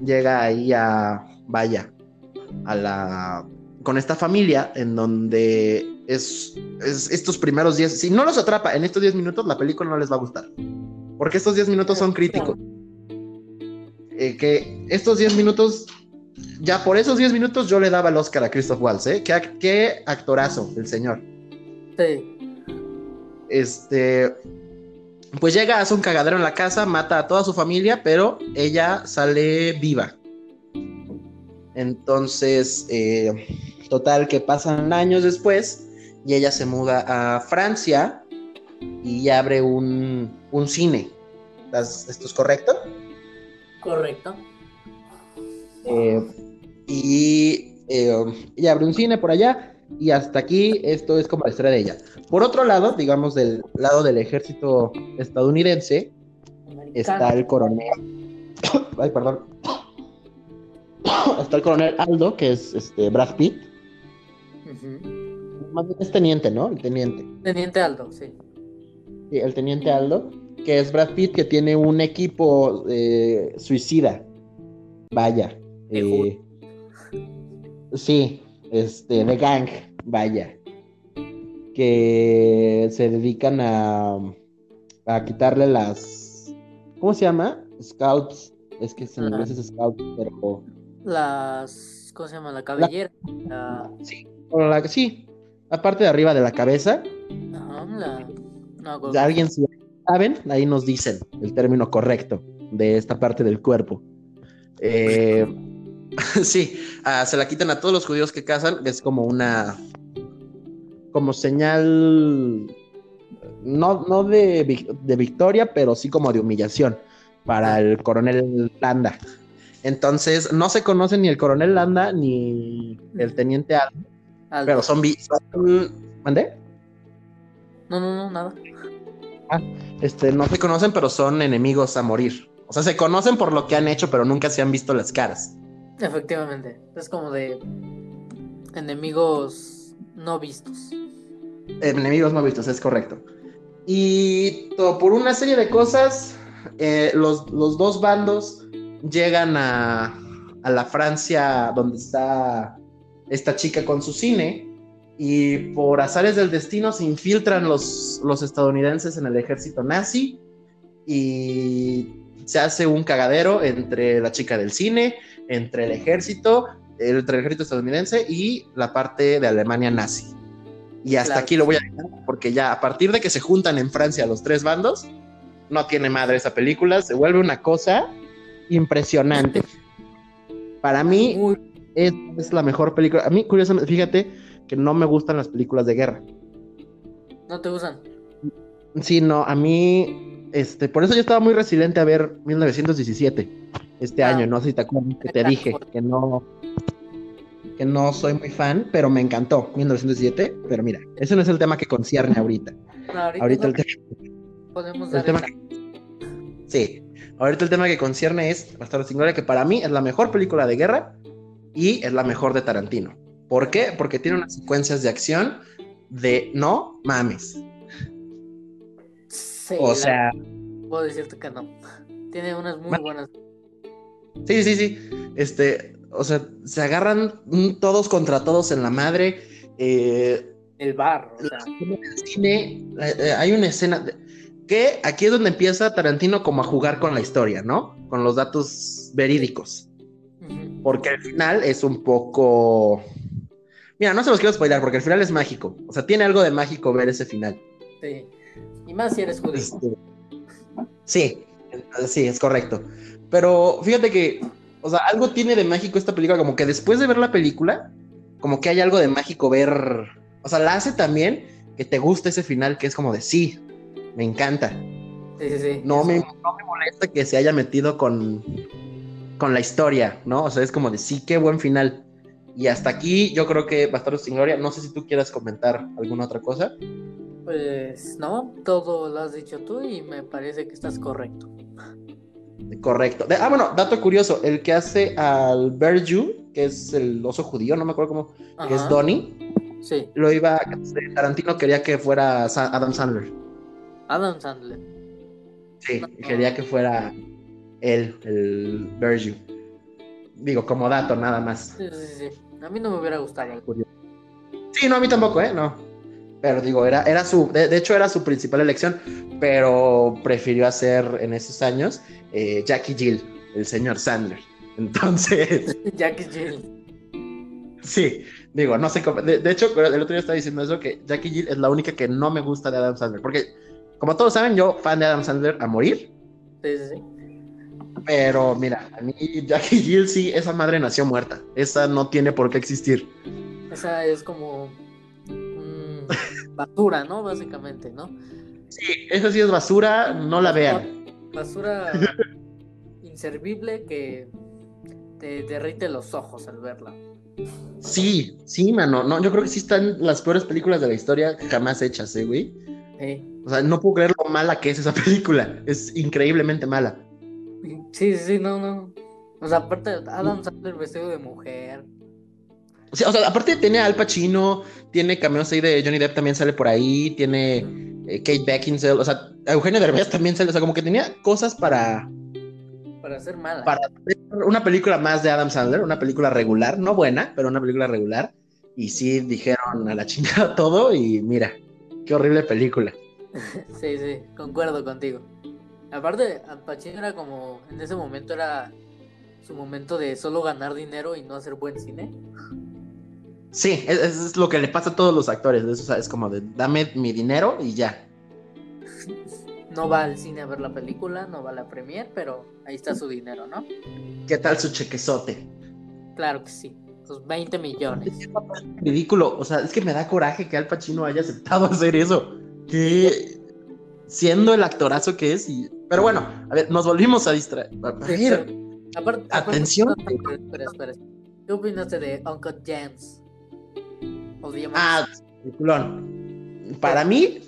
llega ahí a, vaya, a la, con esta familia en donde es, es estos primeros días, si no los atrapa en estos 10 minutos, la película no les va a gustar. Porque estos 10 minutos son críticos. Eh, que estos 10 minutos, ya por esos 10 minutos yo le daba el Oscar a Christoph Waltz, ¿eh? Qué, actorazo el señor. Sí. Este, pues llega, hace un cagadero en la casa, mata a toda su familia, pero ella sale viva. Entonces, eh, total que pasan años después y ella se muda a Francia y abre un, cine. ¿Esto es correcto? Correcto. Eh, y ella eh, abre un cine por allá y hasta aquí esto es como la historia de ella. Por otro lado, digamos del lado del ejército estadounidense, está el coronel. Ay, perdón. está el coronel Aldo, que es este Brad Pitt. Más bien es teniente, ¿no? El teniente. Teniente Aldo, sí el teniente Aldo, que es Brad Pitt, que tiene un equipo eh, suicida. Vaya. Eh, sí, este, de gang, vaya. Que se dedican a, a quitarle las. ¿Cómo se llama? Scouts. Es que en inglés es Scouts, pero. Las. ¿Cómo se llama? La cabellera. Sí, la... sí, parte de arriba de la cabeza. Ajá, la alguien si saben, ahí nos dicen el término correcto de esta parte del cuerpo. Eh, sí, ah, se la quitan a todos los judíos que cazan, es como una, como señal, no, no de, de victoria, pero sí como de humillación para el coronel Landa. Entonces, no se conocen ni el coronel Landa ni el teniente Aldo, pero son... ¿Mandé? No, no, no, nada. Ah, este, no se conocen, pero son enemigos a morir. O sea, se conocen por lo que han hecho, pero nunca se han visto las caras. Efectivamente. Es como de enemigos no vistos. Enemigos no vistos, es correcto. Y por una serie de cosas, eh, los, dos bandos llegan a, a la Francia donde está esta chica con su cine y por azares del destino se infiltran los, los estadounidenses en el ejército nazi y se hace un cagadero entre la chica del cine, entre el ejército, entre el ejército estadounidense y la parte de Alemania nazi. Y hasta Claro. aquí lo voy a dejar porque ya a partir de que se juntan en Francia los tres bandos, no tiene madre esa película, se vuelve una cosa impresionante. Para mí es, es la mejor película. A mí, curiosamente, fíjate que no me gustan las películas de guerra. no te usan. Sí, no, a mí, este, por eso yo estaba muy resiliente a ver 1917 este Ah. año, no sé si te acuerdas que te dije que no, que no soy muy fan, pero me encantó 1917, pero mira, ese no es el tema que concierne ahorita. No, ahorita, Ahorita no el tema, podemos el dar tema que- sí, ahorita el tema que concierne es Bastardo sin Gloria, que para mí es la mejor película de guerra y es la mejor de Tarantino. ¿Por qué? Porque tiene unas secuencias de acción de no mames. Sí, O sea, puedo decirte que no. Tiene unas muy buenas. Sí, sí, sí. Este, o sea, se agarran todos contra todos en la madre. Eh, El bar, o sea, el cine eh, eh, hay una escena de- que aquí es donde empieza Tarantino como a jugar con la historia, ¿no? Con los datos verídicos. Porque al final es un poco. Mira, no se los quiero spoiler porque el final es mágico. O sea, tiene algo de mágico ver ese final. sí. Y más si eres judío. Este, Sí, sí, es correcto. Pero fíjate que, o sea, algo tiene de mágico esta película, como que después de ver la película, como que hay algo de mágico ver, o sea, la hace también que te guste ese final, que es como de sí, me encanta. Sí, sí, sí. No me, no me molesta que se haya metido con, con la historia, ¿no? O sea, es como de sí, qué buen final. Y hasta aquí yo creo que Bastardos sin Gloria, no sé si tú quieras comentar alguna otra cosa. Pues no, todo lo has dicho tú y me parece que estás correcto. Correcto. De- ah, bueno, dato curioso, el que hace al Berju, que es el oso judío, no me acuerdo cómo, que es Donnie, Sí, lo iba, Tarantino quería que fuera Sa- Adam Sandler. Adam Sandler. Sí, No. quería que fuera él, el Berju. Digo, como dato nada más. Sí, sí, sí. A mí no me hubiera gustado. Sí, no, a mí tampoco, ¿eh? No. Pero digo, era, era su, de, de hecho era su principal elección, pero prefirió hacer en esos años eh, Jackie Jill, el señor Sandler. Entonces, Jackie Jill. sí, digo, no sé cómo. De, de hecho, el otro día estaba diciendo eso, que Jackie Jill es la única que no me gusta de Adam Sandler, porque como todos saben, yo fan de Adam Sandler a morir, Sí, sí, sí. Pero mira, a mí Jackie Jill sí, esa madre nació muerta, esa no tiene por qué existir. Esa es como basura, ¿no? Básicamente, ¿no? Sí, esa sí es basura, no la vean. Basura inservible que te derrite los ojos al verla. Sí, sí, mano. No, yo creo que sí están las peores películas de la historia jamás hechas, ¿eh, güey? Sí, O sea, no puedo creer lo mala que es esa película. Es increíblemente mala. Sí, sí, no, no. O sea, aparte, Adam Sandler vestido de mujer. O sea, o sea, aparte tiene Al Pacino, tiene cameos ahí de Johnny Depp también sale por ahí, tiene eh, Kate Beckinsale, o sea, Eugenio Derbez también sale, o sea, como que tenía cosas para, Para ser mala. para hacer una película más de Adam Sandler, una película regular, no buena, pero una película regular. Y sí dijeron a la chingada todo y mira, qué horrible película. Sí, sí, concuerdo contigo. Aparte, Al Pacino era como, en ese momento era su momento de solo ganar dinero y no hacer buen cine. Sí, es, es lo que le pasa a todos los actores. Es, o sea, es como de dame mi dinero y ya. No va al cine a ver la película, no va a la premier, pero ahí está su dinero, ¿no? ¿Qué tal su chequezote? Claro que sí, sus 20 millones. Ridículo. O sea, es que me da coraje que Al Pacino haya aceptado hacer eso. Que siendo el actorazo que es. Y... Pero bueno, a ver, nos volvimos a distraer. Aparte, Atención. aparte- espera, espera. ¿Qué opinaste de Uncle James? Odiamos. ah, peliculón. Para mí,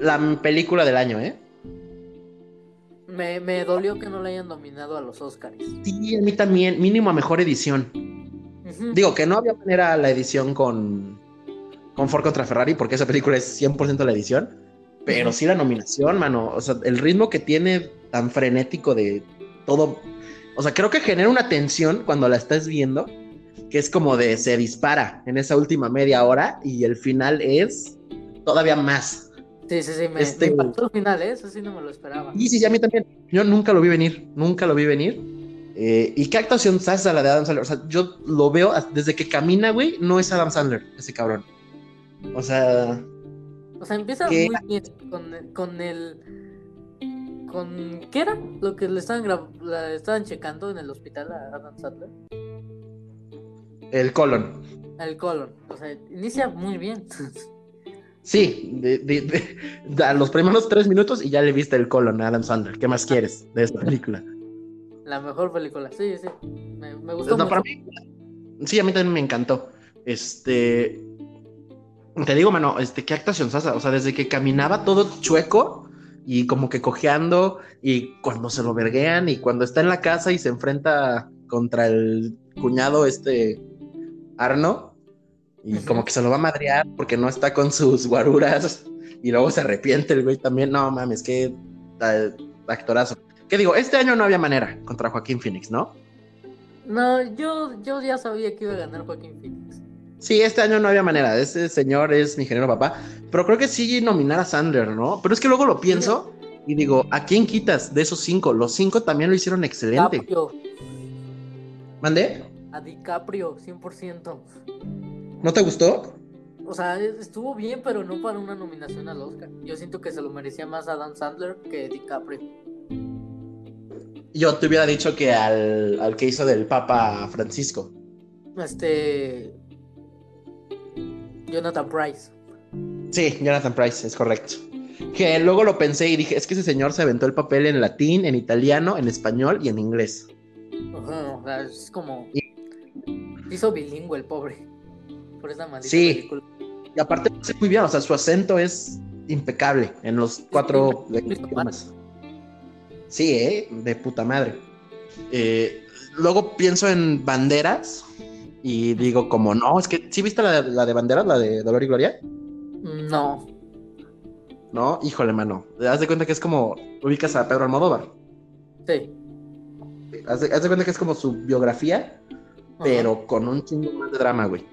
la película del año, ¿eh? Me, me dolió que no le hayan nominado a los Oscars. Sí, a mí también. Mínimo a mejor edición. Digo que no había manera la edición con, con Ford contra Ferrari, porque esa película es 100% la edición. Pero sí la nominación, mano. O sea, el ritmo que tiene tan frenético de todo. O sea, creo que genera una tensión cuando la estás viendo. que es como de se dispara en esa última media hora y el final es todavía más. Sí, sí, sí, me, Este- me impactó el final, ¿eh? Eso sí no me lo esperaba. Y sí, sí, a mí también. Yo nunca lo vi venir, nunca lo vi venir. Eh, y qué actuación sasa la de Adam Sandler. O sea, yo lo veo desde que camina, güey, no es Adam Sandler, ese cabrón. O sea, O sea, empieza ¿Qué? muy bien con, con el... Con, ¿Qué era? Lo que le estaban, la estaban checando en el hospital a Adam Sandler. el colon. El colon. O sea, inicia muy bien. Sí, de, de- de- da los primeros tres minutos y ya le viste el colon a Adam Sandler. ¿Qué más quieres de esta película? La mejor película. Sí, sí. Me, me gustó No, mucho. para mí- sí, a mí también me encantó. Este. Te digo, mano, este, qué actuación sasa. O sea, desde que caminaba todo chueco y como que cojeando, y cuando se lo verguean, y cuando está en la casa y se enfrenta contra el cuñado, este Arno, y como que se lo va a madrear porque no está con sus guaruras, y luego se arrepiente el güey también. No mames, qué eh, actorazo. ¿Qué digo? Este año no había manera contra Joaquín Phoenix, ¿no? No, yo, yo ya sabía que iba a ganar Joaquín Phoenix. Sí, este año no había manera. Ese señor es mi ingeniero papá. Pero creo que sí nominar a Sandler, ¿no? Pero es que luego lo pienso y digo, ¿a quién quitas de esos cinco? Los cinco también lo hicieron excelente. DiCaprio. ¿Mandé? A DiCaprio, 100%. ¿No te gustó? O sea, estuvo bien, pero no para una nominación al Oscar. Yo siento que se lo merecía más Adam Sandler que DiCaprio. Yo te hubiera dicho que al, al que hizo del Papa Francisco. Este. Jonathan Price. Sí, Jonathan Price, es correcto. Que luego lo pensé y dije, es que ese señor se aventó el papel en latín, en italiano, en español y en inglés. Ajá, o sea, es como. Hizo bilingüe el pobre. Por esa maldita Sí. película. Y aparte lo hace muy bien, o sea, su acento es impecable en los cuatro Sí, idiomas. Sí, ¿eh? De puta madre. Eh, luego pienso en banderas y digo como, no, es que, ¿sí viste la, de- la de banderas, la de Dolor y Gloria? No. No, híjole, mano. Haz de cuenta que es como, ubicas a Pedro Almodóvar. Sí. Haz de, haz de cuenta que es como su biografía, Ajá. pero con un chingo más de drama, güey.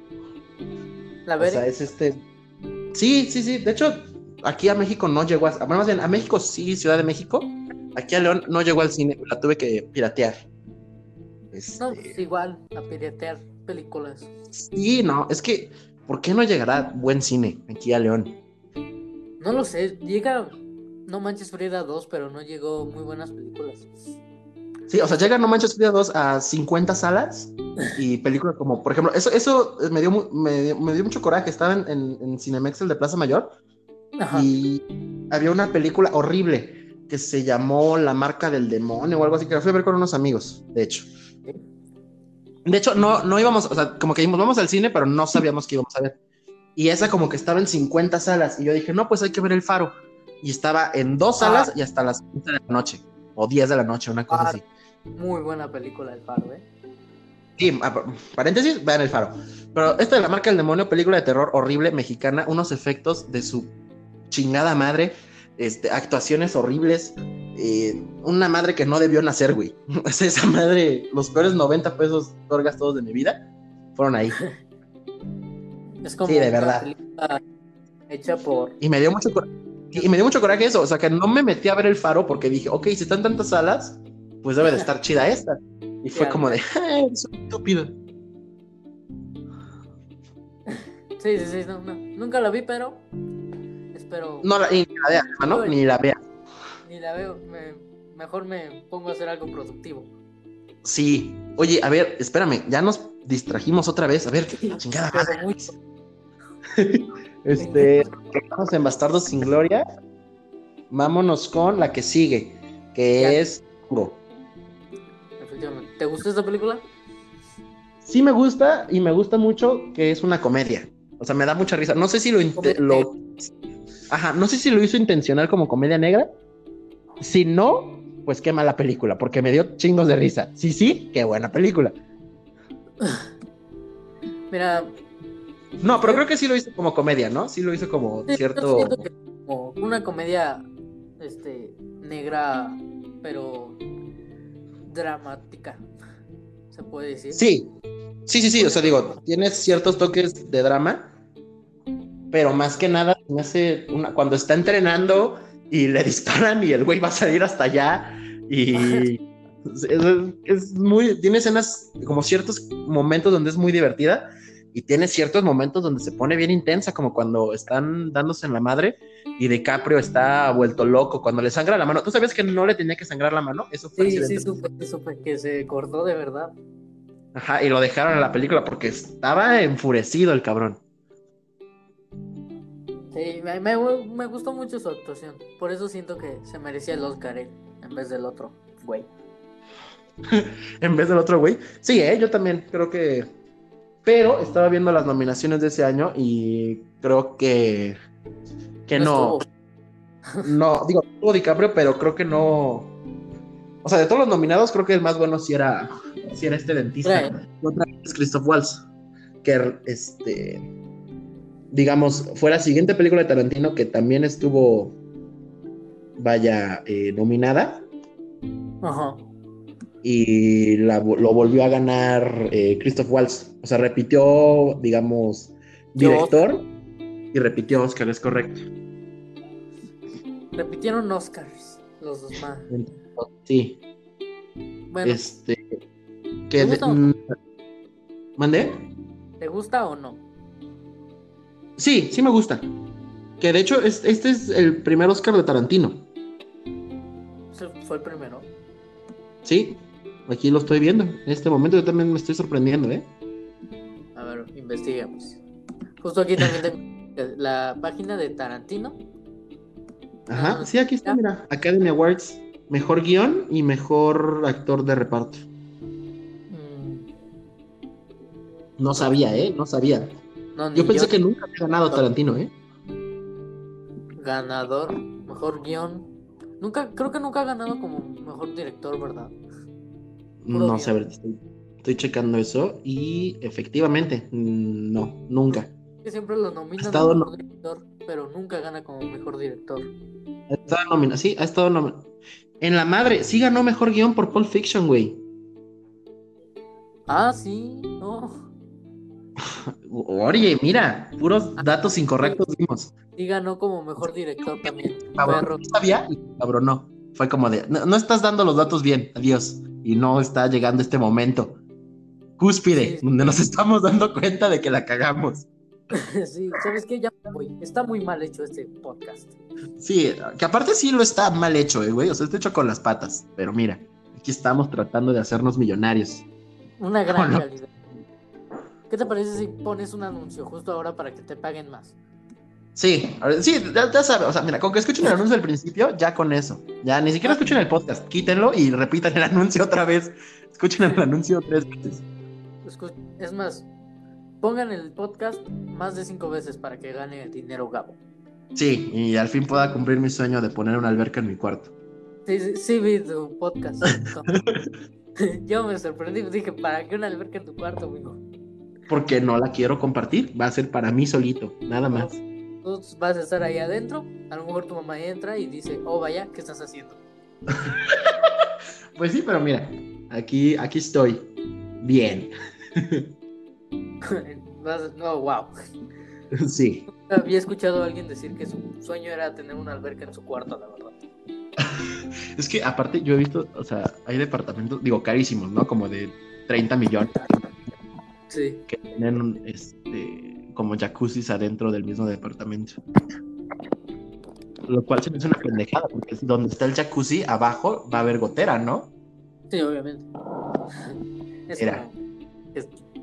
La O veré. sea, es este. Sí, sí, sí. De hecho, aquí a México no llegó a. Bueno, más bien, a México sí, Ciudad de México. Aquí a León no llegó al cine, la tuve que piratear. Este, No, pues igual, a piratear películas. Sí, no, es que, ¿por qué no llegará buen cine aquí a León? No lo sé, llega No Manches Frida 2, pero no llegó muy buenas películas. Sí, o sea, llega No Manches Frida 2 a 50 salas y películas como, por ejemplo, eso, eso me, dio, me, dio- me dio mucho coraje. Estaba en, en, en Cinemex, el de Plaza Mayor, Ajá. y había una película horrible que se llamó La marca del demonio o algo así, que la fui a ver con unos amigos, de hecho. De hecho, no, no íbamos, o sea, como que íbamos, vamos al cine, pero no sabíamos que íbamos a ver. Y esa como que estaba en 50 salas, y yo dije, no, pues hay que ver El Faro. Y estaba en dos salas y hasta las 11 de la noche, o 10 de la noche, una cosa Ah. así. Muy buena película El Faro, ¿eh? Sí, a- paréntesis, vean El Faro. Pero esta de La marca del demonio, película de terror horrible, mexicana, unos efectos de su chingada madre, este, actuaciones horribles, eh, una madre que no debió nacer, güey. Esa madre, los peores 90 pesos peor gastados de mi vida fueron ahí. Es como Sí, de verdad. hecha por... Y me dio mucho coraje. Y me dio mucho coraje eso, o sea, que no me metí a ver el faro porque dije, ok, si están tantas salas, pues debe de estar chida esta. Y fue como de, "Ah, eres estúpido. Sí, sí, sí, no, no. Nunca la vi, pero espero... No la, ni la veas, hermano, ni la veas. Ni la veo. me- Mejor me pongo a hacer algo productivo. Sí. Oye, a ver, espérame, ya nos distrajimos otra vez. A ver, chingada madre. Este, estamos en Bastardos sin Gloria. Vámonos con la que sigue, que Ya. es Django. Efectivamente. ¿Te gustó esta película? Sí me gusta y me gusta mucho que es una comedia. O sea, me da mucha risa. No sé si lo, lo- Ajá, no sé si lo hizo intencional como comedia negra. Si no, pues qué mala película, porque me dio chingos de risa. Sí, sí, qué buena película. Mira, No, pero creo que sí lo hizo como comedia, ¿no? Sí lo hizo como Sí, cierto. como una comedia este negra pero dramática se puede decir Sí, Sí, sí, sí, o sea, digo, tienes ciertos toques de drama, pero más que nada me hace una, cuando está entrenando y le disparan y el güey va a salir hasta allá y es, muy, tiene escenas como ciertos momentos donde es muy divertida y tiene ciertos momentos donde se pone bien intensa, como cuando están dándose en la madre y DiCaprio está vuelto loco cuando le sangra la mano. ¿Tú sabes que no le tenía que sangrar la mano? Eso fue sí, sí, supe, que se cortó de verdad. Ajá, y lo dejaron en la película porque estaba enfurecido el cabrón. Sí, me, gustó mucho su actuación. Por eso siento que se merecía el Oscar en vez del otro güey. en vez del otro güey. Sí, ¿eh? yo también creo que. Pero estaba viendo las nominaciones de ese año y creo que. Que no. No, digo, tuvo DiCaprio, pero creo que no. O sea, de todos los nominados, creo que el más bueno sí era, si era este dentista. Otra es Christoph Waltz. Que este. Digamos, fue la siguiente película de Tarantino que también estuvo. Vaya, eh, nominada. Ajá y lo volvió a ganar eh, Christoph Waltz. O sea, repitió, digamos, director y repitió Oscar, es correcto. Repitieron Oscars, los dos más. Sí. Bueno. Este. ¿Te gusta mm, ¿Mandé? ¿Te gusta o no? Sí, sí me gusta. Que de hecho, este es el primer Oscar de Tarantino. Fue el primero. Sí, Aquí lo estoy viendo. En este momento yo también me estoy sorprendiendo, ¿eh? A ver, investigamos. Justo aquí también tengo la página de Tarantino. Ajá, sí, aquí está, mira. Academy Awards. Mejor guion y mejor actor de reparto. Mm. No sabía, ¿eh? No sabía. Yo pensé que nunca había ganado Tarantino, ¿eh? Ganador, mejor guion. Nunca, creo que nunca ha ganado como mejor director, ¿verdad? no sé, estoy, estoy, checando eso y efectivamente, mm, no, nunca. Que siempre lo nominan como mejor director, pero nunca gana como mejor director. Ha estado nominado, sí, ha estado nominado. En la madre, sí ganó mejor guion por Pulp Fiction, güey. Ah, sí, no. Oye, mira, puros datos incorrectos vimos. Sí ganó como mejor director también. Cabrón, sabía y cabrón, no. Fue como de, no, estás dando los datos bien, adiós. Y no está llegando este momento cúspide, donde nos estamos dando cuenta de que la cagamos. Sí, ¿sabes qué? Ya voy. Está muy mal hecho este podcast. Sí, que aparte sí lo está mal hecho, eh, güey. O sea, está hecho con las patas. Pero mira, aquí estamos tratando de hacernos millonarios. Una gran realidad. ¿Qué te parece si pones un anuncio justo ahora para que te paguen más? Sí, sí, ya, sabes, o sea, mira, con que escuchen el anuncio al principio, ya con eso. Ya ni siquiera escuchen el podcast, quítenlo y repitan el anuncio otra vez. Escuchen el anuncio tres veces. Es más, pongan el podcast más de cinco veces para que gane el dinero Gabo. Sí, y al fin pueda cumplir mi sueño de poner una alberca en mi cuarto. Sí, sí, sí vi tu podcast. Yo me sorprendí, dije, ¿para qué una alberca en tu cuarto, amigo? Porque no la quiero compartir, va a ser para mí solito, nada más tú vas a estar ahí adentro, a lo mejor tu mamá entra y dice, oh vaya, ¿qué estás haciendo? pues sí, pero mira, aquí, aquí estoy, bien. no, wow. Sí. Había escuchado a alguien decir que su sueño era tener una alberca en su cuarto, la verdad. es que aparte yo he visto, o sea, hay departamentos, digo, carísimos, ¿no? Como de 30 millones. Sí. Que tienen este como jacuzzis adentro del mismo departamento. Lo cual se me hace una pendejada, porque donde está el jacuzzi, abajo va a haber gotera, ¿no? Sí, obviamente. Era.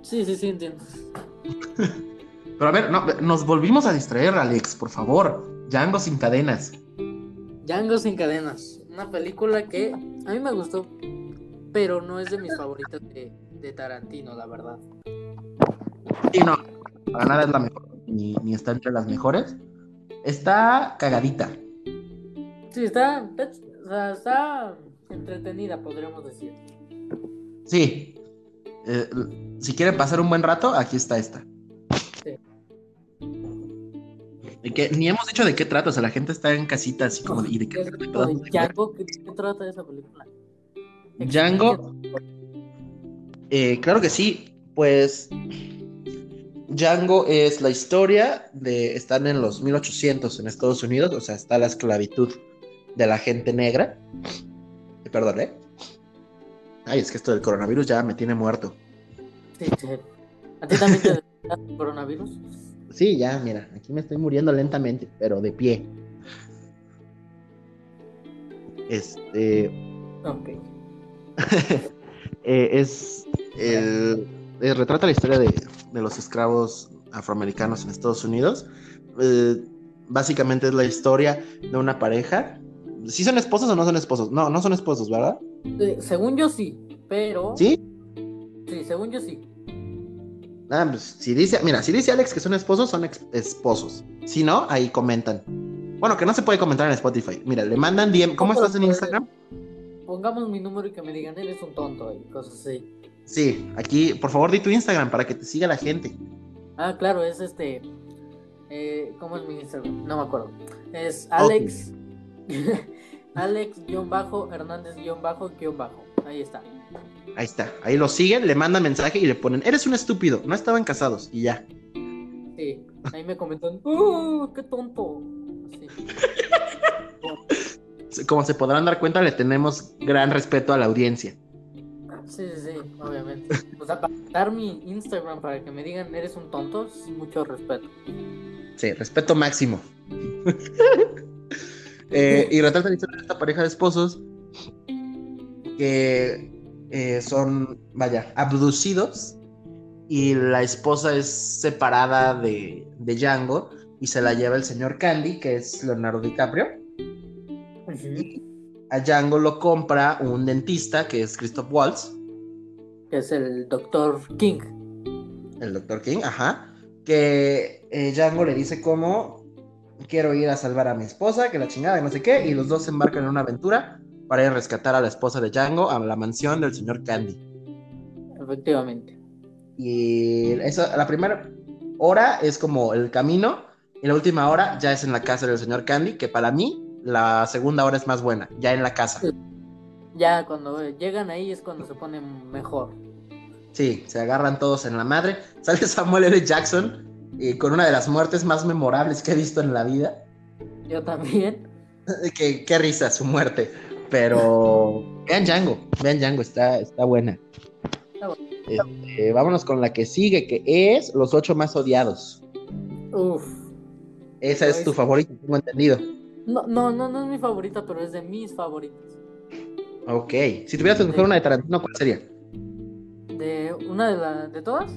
Sí, sí, sí, entiendo. Pero a ver, no, nos volvimos a distraer, Alex, por favor. Django sin cadenas. Django sin cadenas. Una película que a mí me gustó, pero no es de mis favoritas de, de Tarantino, la verdad. Sí, no, para nada es la mejor, ni, está entre las mejores. Está cagadita. Sí, está, está, entretenida, podríamos decir. Sí. Eh, si quieren pasar un buen rato, aquí está esta. Sí. Que ni hemos dicho de qué trata, o sea, la gente está en casita así como ¿y de qué trata? Django, ¿qué, trata esa película? Django, eh, claro que sí, Pues Django es la historia de están en los 1800 en Estados Unidos, o sea, está la esclavitud de la gente negra. Eh, Perdón, ¿eh? Ay, es que esto del coronavirus ya me tiene muerto. Sí, sí. ¿A ti también te el coronavirus? Sí, ya, mira, aquí me estoy muriendo lentamente, pero de pie. Este Ok. eh, es el eh, retrata la historia de, de los esclavos afroamericanos en Estados Unidos. Eh, básicamente es la historia de una pareja. ¿Sí son esposos o no son esposos? No, no son esposos, ¿verdad? Eh, según yo sí, pero. ¿Sí? Sí, según yo sí. Ah, pues, si dice, mira, si dice Alex que son esposos, son esposos. Si no, ahí comentan. Bueno, que no se puede comentar en Spotify. Mira, le mandan DM. ¿Cómo estás en puede- Instagram? Pongamos mi número y que me digan, eres un tonto y cosas así. Sí, aquí, por favor, di tu Instagram para que te siga la gente. Ah, claro, es este. eh, ¿Cómo es mi Instagram? No me acuerdo. Es Alex. Alex-Hernández-Bajo. Ahí está. Ahí está. Ahí lo siguen, le mandan mensaje y le ponen, eres un estúpido, no estaban casados. Y ya. Sí. Ahí me comentan, ¡Uh! ¡Qué tonto! Como se podrán dar cuenta, le tenemos gran respeto a la audiencia. Sí, sí, sí, obviamente. O sea, para dar mi Instagram para que me digan, eres un tonto, es mucho respeto. Sí, respeto máximo. Eh, y retrata la historia de esta pareja de esposos que eh, son, vaya, abducidos y la esposa es separada de, de Django y se la lleva el señor Candy, que es Leonardo DiCaprio. A Django lo compra un dentista, que es Christoph Waltz, Que es el doctor King. el Dr. King, ajá, que eh, Django le dice como quiero ir a salvar a mi esposa, que la chingada, y no sé qué, y los dos se embarcan en una aventura para ir a rescatar a la esposa de Django a la mansión del señor Candy. Efectivamente. Y eso, la primera hora es como el camino, y la última hora ya es en la casa del señor Candy, que para mí la segunda hora es más buena, ya en la casa. Ya cuando llegan ahí es cuando se ponen mejor. Sí, se agarran todos en la madre. Sale Samuel L. Jackson y con una de las muertes más memorables que he visto en la vida. Yo también. qué, qué risa su muerte. Pero vean Django, vean Django, está, está buena. Está bueno. Este, vámonos con la que sigue, que es Los ocho más odiados. Uf. Esa es tu Pues- favorita, tengo entendido. No, no, no, no es mi favorita, pero es de mis favoritas. Ok. Si tuvieras que escoger una de Tarantino, ¿cuál sería? ¿De una de, la, de todas?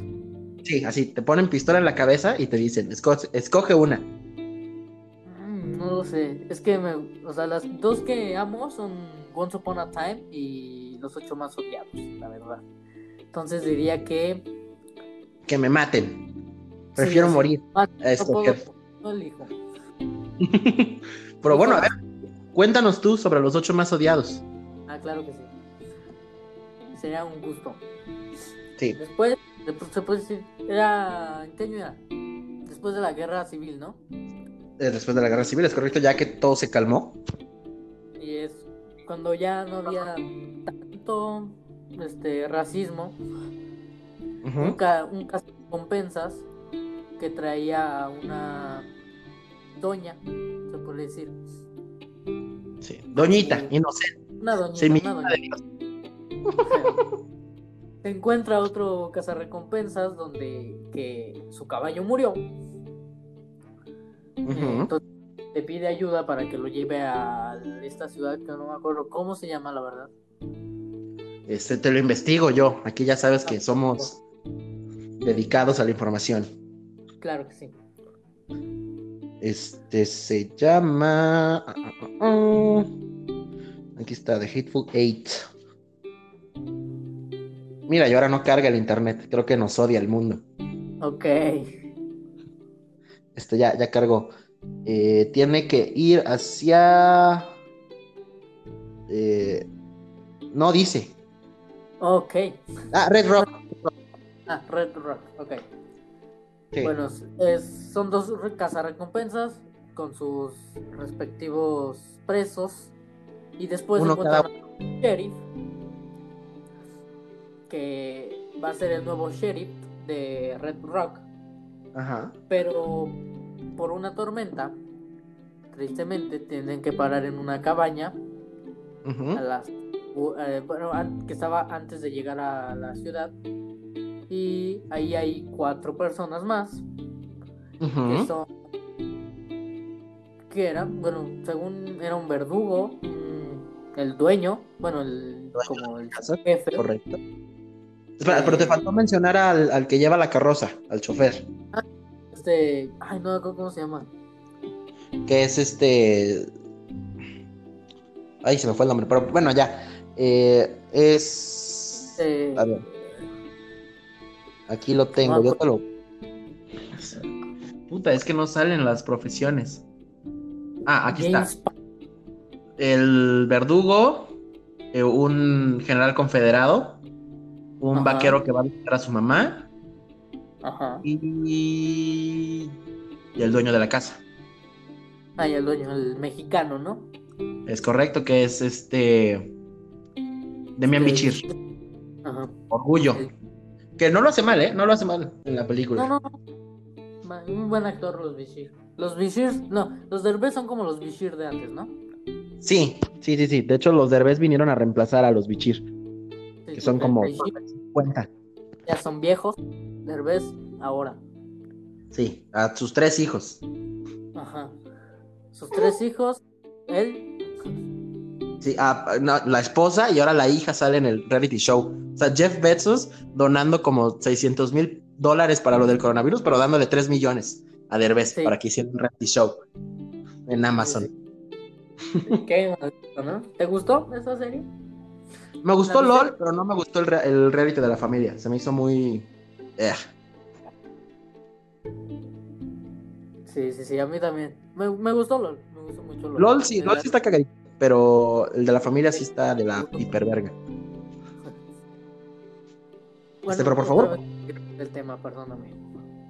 Sí, así, te ponen pistola en la cabeza y te dicen, "Esco- escoge una. Mm, No lo sé. Es que me, o sea, las dos que amo son Once Upon a Time y Los ocho más odiados, la verdad. Entonces diría que Que me maten. Prefiero Sí, morir Ah, a no puedo, escoger. no elijo. Pero bueno, a ver, cuéntanos tú sobre los ocho más odiados. Ah, claro que sí. Sería un gusto. Sí, Después, después se puede decir, era, ¿en qué año era? Después de la guerra civil, ¿no? eh, después de la guerra civil, es correcto, ya que todo se calmó. Y es cuando ya no había tanto este racismo, Ujú. un, ca- un compensas que traía a una doña, se puede decir. Sí. Doñita, inocente, Una doñita, una de doñita. Dios. Se encuentra otro cazarrecompensas donde que su caballo murió. Entonces le pide ayuda para que lo lleve a esta ciudad que no me acuerdo cómo se llama la verdad. Este, te lo investigo yo. Aquí ya sabes que somos dedicados a la información. Claro que sí. Este se llama. ah, ah, ah, ah. Aquí está, The Hateful Eight. Mira, y ahora no carga el internet. Creo que nos odia el mundo. Ok. Este ya, ya cargó. Eh, tiene que ir hacia. eh, no dice. Ok. Ah, Red Rock. Ah, Red Rock. Ok. Sí. Bueno, es- son dos re- cazarrecompensas con sus respectivos presos. Y después Uno encuentran a un sheriff que va a ser el nuevo sheriff de Red Rock, Ajá. pero por una tormenta, tristemente, tienen que parar en una cabaña ujú, a las u- eh, bueno, que estaba antes de llegar a la ciudad y ahí hay cuatro personas más que ujú. son que eran bueno según era un verdugo el dueño bueno el Dueño como el jefe Correcto. Espera, pero te faltó mencionar al, al que lleva la carroza, al chofer, este ay no me acuerdo cómo se llama que es este. Ay, se me fue el nombre, pero bueno, ya. Eh, es. Eh, A ver, aquí lo tengo, yo te lo. Puta, es que no salen las profesiones. Ah, aquí está. James El verdugo, eh, un general confederado, un Ajá. vaquero que va a visitar a su mamá ajá y... y el dueño de la casa. ay el dueño el mexicano no Es correcto que es este Demian Este, Bichir, ajá Orgullo. el- Que no lo hace mal, ¿eh? No lo hace mal en la película. no no un buen actor los Bishir los Bishir no los Derbez son como los Bishir de antes no Sí, sí, sí, sí. De hecho, los Derbez vinieron a reemplazar a los Bichir, que son como Bishir 50. ya son viejos Derbez ahora Sí, a sus tres hijos. Ajá. Sus tres hijos, él. Sí, ah, no, la esposa y ahora la hija sale en el reality show. O sea, Jeff Bezos donando como 600 mil dólares para lo del coronavirus, pero dándole 3 millones a Derbez Sí. para que hiciera un reality show en Amazon. Qué. ¿Te gustó esa serie? Me gustó. LOL, pero no me gustó el, el reality de la familia. Se me hizo muy... eh. Sí, sí, sí, a mí también. Me, me gustó LOL. Me gustó mucho LOL. LOL sí, LOL sí está cagadito, pero el de la familia sí está de la hiperverga. Este, pero por favor. El tema, perdóname.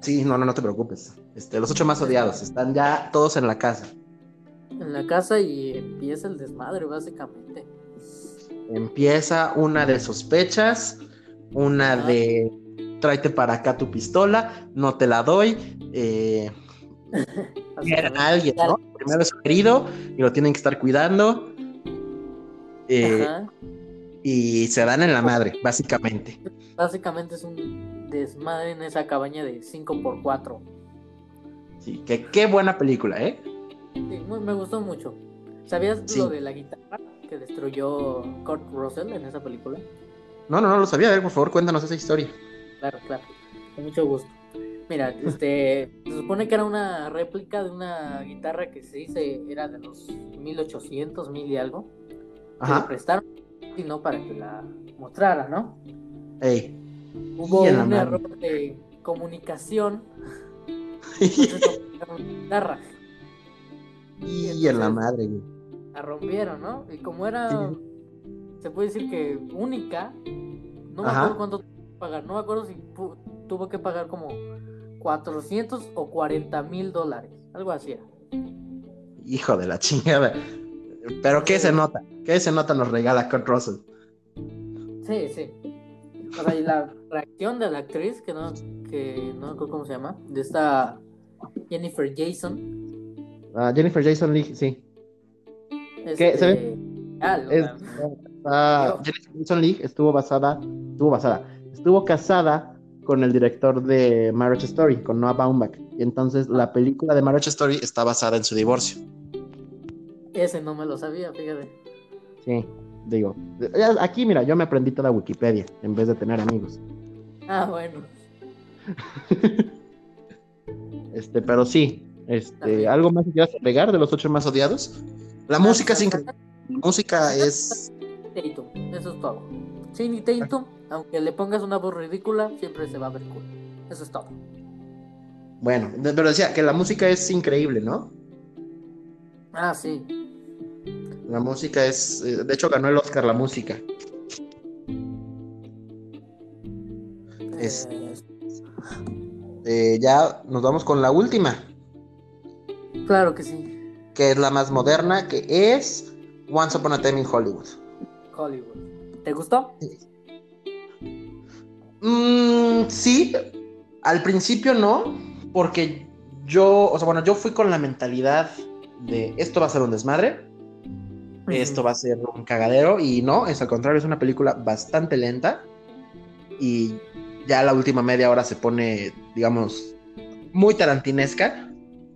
Sí, no, no, no te preocupes. Este, los ocho más odiados están ya todos en la casa. En la casa y empieza el desmadre, básicamente. Empieza una de sospechas, una de tráete para acá tu pistola, no te la doy. Eh, era alguien, ¿no? Primero es su querido y lo tienen que estar cuidando. eh, y se dan en la madre, básicamente. Básicamente es un desmadre en esa cabaña de 5x4. Sí, que qué buena película, ¿eh? Sí, me gustó mucho. ¿Sabías Sí. lo de la guitarra que destruyó Kurt Russell en esa película? No, no, no lo sabía. A ver, por favor, cuéntanos esa historia. Claro, claro. Con mucho gusto. Mira, este, se supone que era una réplica de una guitarra que se dice era de los 1800, mil y algo. Que Ajá. prestaron y no para que la mostrara, ¿no? Ey. Hubo un madre. error de comunicación. y en la madre, güey. La rompieron, ¿no? Y como era, Sí. se puede decir que única, no me Ajá. acuerdo cuánto tuvo que pagar. No me acuerdo si tuvo que pagar como 400 o 40 mil dólares. Algo así era. Hijo de la chingada. Pero ¿qué se nota? ¿Qué se nota nos regala Kurt Russell? Sí, sí. O sea, y la reacción de la actriz, que no, que no me acuerdo cómo se llama, de esta Jennifer Jason. Ah, Jennifer Jason Leigh, sí. Este, se ve? o Es- ah, Jennifer estuvo basada, estuvo basada, estuvo casada con el director de Marriage Story, con Noah Baumbach. Y entonces la película de Marriage Story está basada en su divorcio. ese no me lo sabía, fíjate. Sí, digo. Aquí, mira, yo me aprendí toda Wikipedia en vez de tener amigos. Ah, bueno. Este, pero sí. Este. ¿algo más que quieras agregar de los ocho más odiados? La música es increíble. La música es. Tatum, eso es todo. Channing Tatum, aunque le pongas una voz ridícula, siempre se va a ver cool. Eso es todo. Bueno, pero decía que la música es increíble, ¿no? Ah, sí. La música es. eh, De hecho, ganó el Oscar la música. Es- Eh, Eh, ya nos vamos con la última, claro que sí. Que es la más moderna, que es Once Upon a Time in Hollywood. Hollywood. ¿Te gustó? Mm, sí, al principio no, porque yo, o sea, bueno, yo fui con la mentalidad de esto va a ser un desmadre, esto va a ser un cagadero, y no, es al contrario, es una película bastante lenta y ya la última media hora se pone, digamos, muy tarantinesca.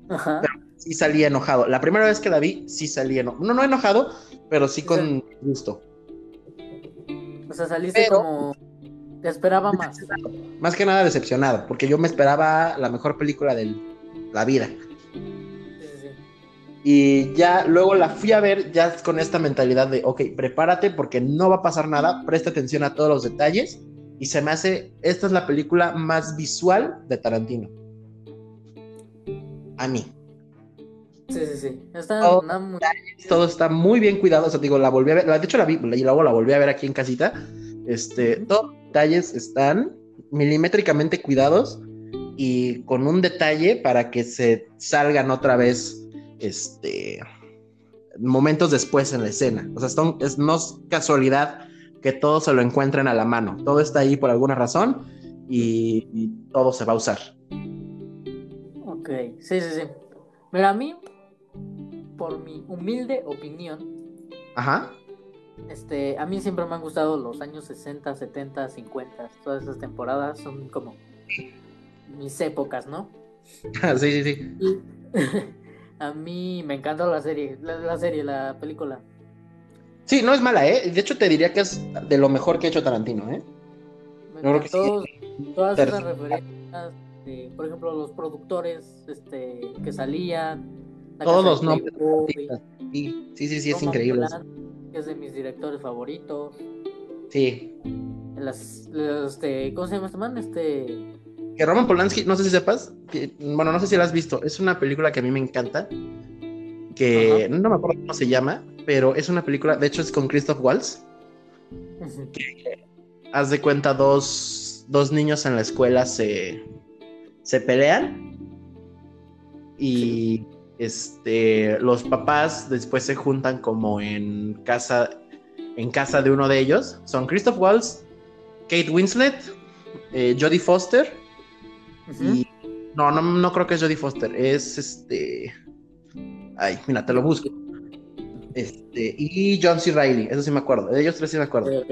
Ajá. Sí salí enojado. La primera vez que la vi, sí salí enojado. No, no enojado, pero sí con gusto. O sea, saliste Pero- como. Te esperaba más. Más que nada decepcionado, porque yo me esperaba la mejor película de la vida. Sí, sí, sí. Y ya luego la fui a ver ya con esta mentalidad de, ok, prepárate porque no va a pasar nada, presta atención a todos los detalles. Y se me hace, esta es la película más visual de Tarantino. A mí. Sí, sí, sí. Está Todo- una muy- todo está muy bien cuidado. O sea, digo, la volví a ver, de hecho la vi y luego la volví a ver aquí en casita. Este, todos los detalles están milimétricamente cuidados y con un detalle para que se salgan otra vez, este, momentos después en la escena. O sea, son- es, no es casualidad que todo se lo encuentren a la mano. Todo está ahí por alguna razón y, y todo se va a usar. Ok, sí, sí, sí. Mira, a mí, por mi humilde opinión, Ajá. este, a mí siempre me han gustado los años 60, 70, 50. Todas esas temporadas son como mis épocas, ¿no? sí, sí, sí. Y a mí me encantó la serie, la, la serie, la película. Sí, no es mala, ¿eh? De hecho, te diría que es de lo mejor que ha hecho Tarantino, ¿eh? Me Yo creo que encantó todas esas referencias, de, por ejemplo, los productores este, que salían. Todos los nombres. Sí, sí, sí, sí, es increíble. Que es de mis directores favoritos. Sí. Las, este, ¿Cómo se llama este man? Este. Que Roman Polanski, no sé si sepas, que- bueno, no sé si la has visto, es una película que a mí me encanta, que no me acuerdo cómo se llama, pero es una película, de hecho es con Christoph Waltz, haz de cuenta dos, dos niños en la escuela se, se pelean y este, los papás después se juntan como en casa, en casa de uno de ellos, son Christoph Waltz, Kate Winslet, eh, Jodie Foster y no, no, no creo que es Jodie Foster, es este. Ay, mira, te lo busco. Este, y John C. Reilly, eso sí me acuerdo, de ellos tres sí me acuerdo.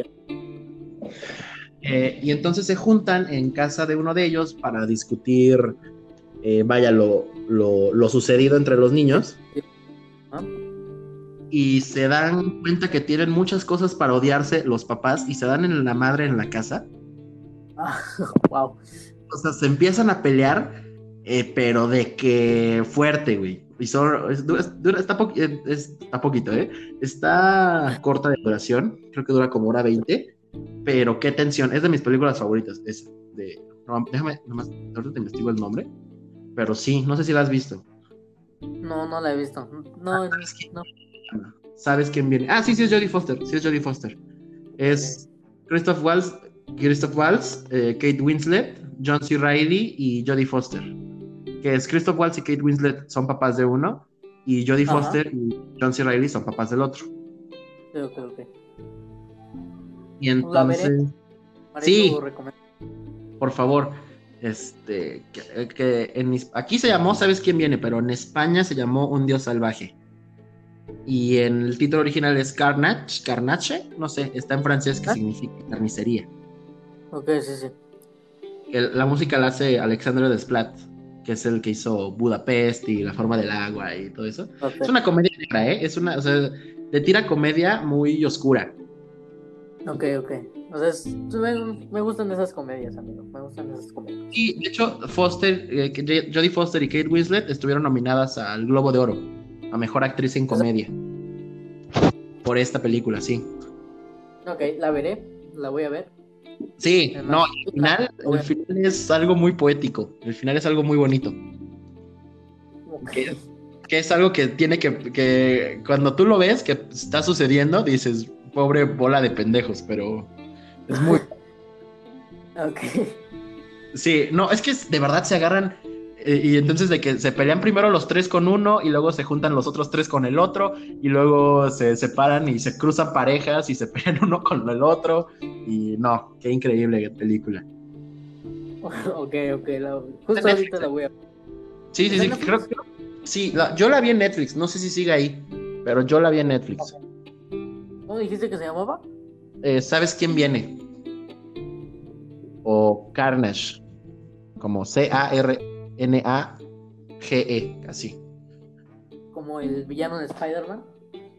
Eh, y entonces se juntan en casa de uno de ellos para discutir, eh, vaya, lo, lo, lo sucedido entre los niños. Ah, Y se dan cuenta que tienen muchas cosas para odiarse los papás y se dan en la madre en la casa. ah, wow. O sea, se empiezan a pelear, eh, pero de que fuerte, güey. Y solo, es- dura- dura- está, po- eh, es- está poquito, ¿eh? Está corta de duración, creo que dura como hora 20, pero qué tensión, es de mis películas favoritas, esa. De, no, déjame, nomás, ahorita te investigo el nombre, pero sí, no sé si la has visto. No, no la he visto. No, ¿sabes qué? no. ¿Sabes quién viene? Ah, sí, sí es Jodie Foster, sí es Jodie Foster. Es Christoph Waltz, Christoph Waltz, eh, Kate Winslet, John C. Reilly y Jodie Foster. Que es Christoph Waltz y Kate Winslet son papás de uno y Jodie Ajá. Foster y John C. Reilly son papás del otro. Sí, ok, ok. Y veré. entonces, Sí. por favor, este, que, que en is- aquí se llamó, ¿sabes quién viene? Pero en España se llamó Un Dios Salvaje. Y en el título original es Carnage, Carnache, no sé, está en francés que Ah. significa carnicería. Ok, sí, sí. El- la música la hace Alexandre Desplat, que es el que hizo Budapest y La forma del agua y todo eso. Es una comedia negra, ¿eh? Es una, o sea, de tira comedia muy oscura. Ok, ok. O sea, es- me, me gustan esas comedias, amigo. Me gustan esas comedias. Y de hecho, Foster, eh, que Jodie Foster y Kate Winslet estuvieron nominadas al Globo de Oro a mejor actriz en comedia por esta película, sí. Ok, la veré. La voy a ver. Sí, Además, no, el final, el final es algo muy poético. El final es algo muy bonito. ¿Qué? que es algo que tiene que, que cuando tú lo ves que está sucediendo, dices, pobre bola de pendejos, pero es muy... Ok. Sí, no, es que de verdad se agarran eh, y entonces de que se pelean primero los tres con uno y luego se juntan los otros tres con el otro y luego se separan y se cruzan parejas y se pelean uno con el otro y no, qué increíble película. ok, ok, la, justo ahorita la voy a Sí, sí, sí, creo que sí, yo la vi en Netflix, no sé si sigue ahí, pero yo la vi en Netflix. ¿Cómo dijiste que se llamaba? Eh, ¿Sabes quién viene? O Carnage, como C-A-R-N-A-G-E, así. Como el villano de Spider-Man.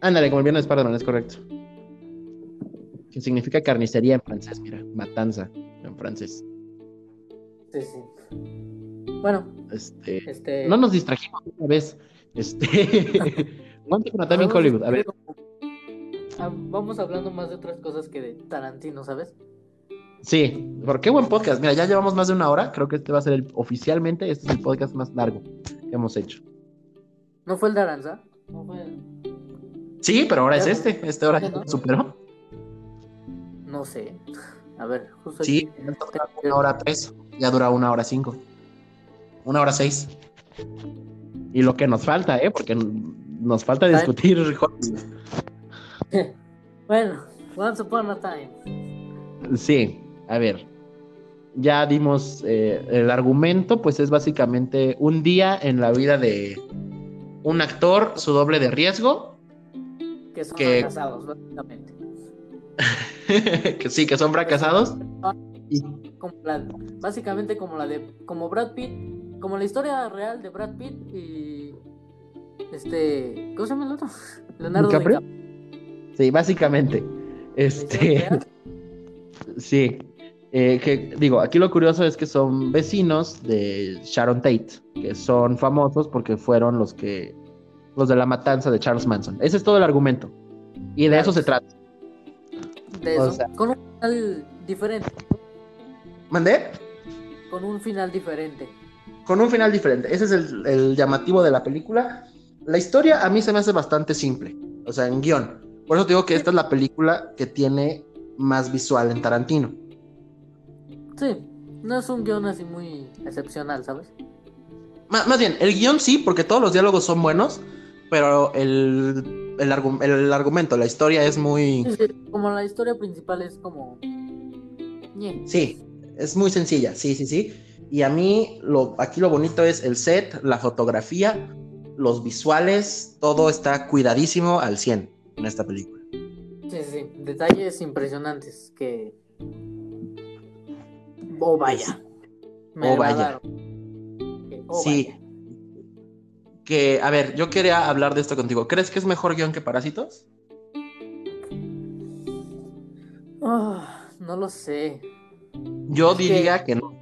Ándale, como el villano de Spider-Man, es correcto. Que significa carnicería en francés, mira, matanza en francés. Sí, sí. Bueno, este, este, no nos distrajimos una vez. Este, Hollywood. A ver. Vamos hablando más de otras cosas que de Tarantino, ¿sabes? Sí, porque qué buen podcast. Mira, ya llevamos más de una hora. Creo que este va a ser el, oficialmente, este es el podcast más largo que hemos hecho. ¿No fue el de Aranza? ¿No fue Sí, pero ahora es este. Este ahora ya superó. No sé. A ver, justo. Sí, una hora tres. Ya dura una hora cinco una hora seis. Y lo que nos falta, ¿eh? Porque nos falta discutir. bueno, once upon a time. Sí, a ver. Ya dimos eh, el argumento, pues es básicamente un día en la vida de un actor, su doble de riesgo. Que son fracasados, básicamente. que sí, que son fracasados. Básicamente como la de como Brad Pitt como la historia real de Brad Pitt y este, ¿cómo se llama el otro? Leonardo DiCaprio. Sí, básicamente. Este, sí. Eh, que digo, aquí lo curioso es que son vecinos de Sharon Tate, que son famosos porque fueron los que los de la matanza de Charles Manson. Ese es todo el argumento. Y de eso se trata. De eso, con un final diferente. ¿Mandé? Con un final diferente con un final diferente. Ese es el, llamativo de la película. La historia a mí se me hace bastante simple, o sea, en guion. Por eso digo que esta es la película que tiene más visual en Tarantino. Sí, no es un guion así muy excepcional, ¿sabes? más bien, el guion sí, porque todos los diálogos son buenos, pero el, el, argumento, la historia es muy... como la historia principal es como... Sí, es muy sencilla, sí, sí, sí. Y a mí, lo, aquí lo bonito es el set, la fotografía, los visuales, todo está cuidadísimo al 100 en esta película. Sí, sí, detalles impresionantes que... Oh, vaya. oh, vaya. Oh, sí. Que, a ver, yo quería hablar de esto contigo. ¿Crees que es mejor guion que Parásitos? Oh, no lo sé. Yo diría que no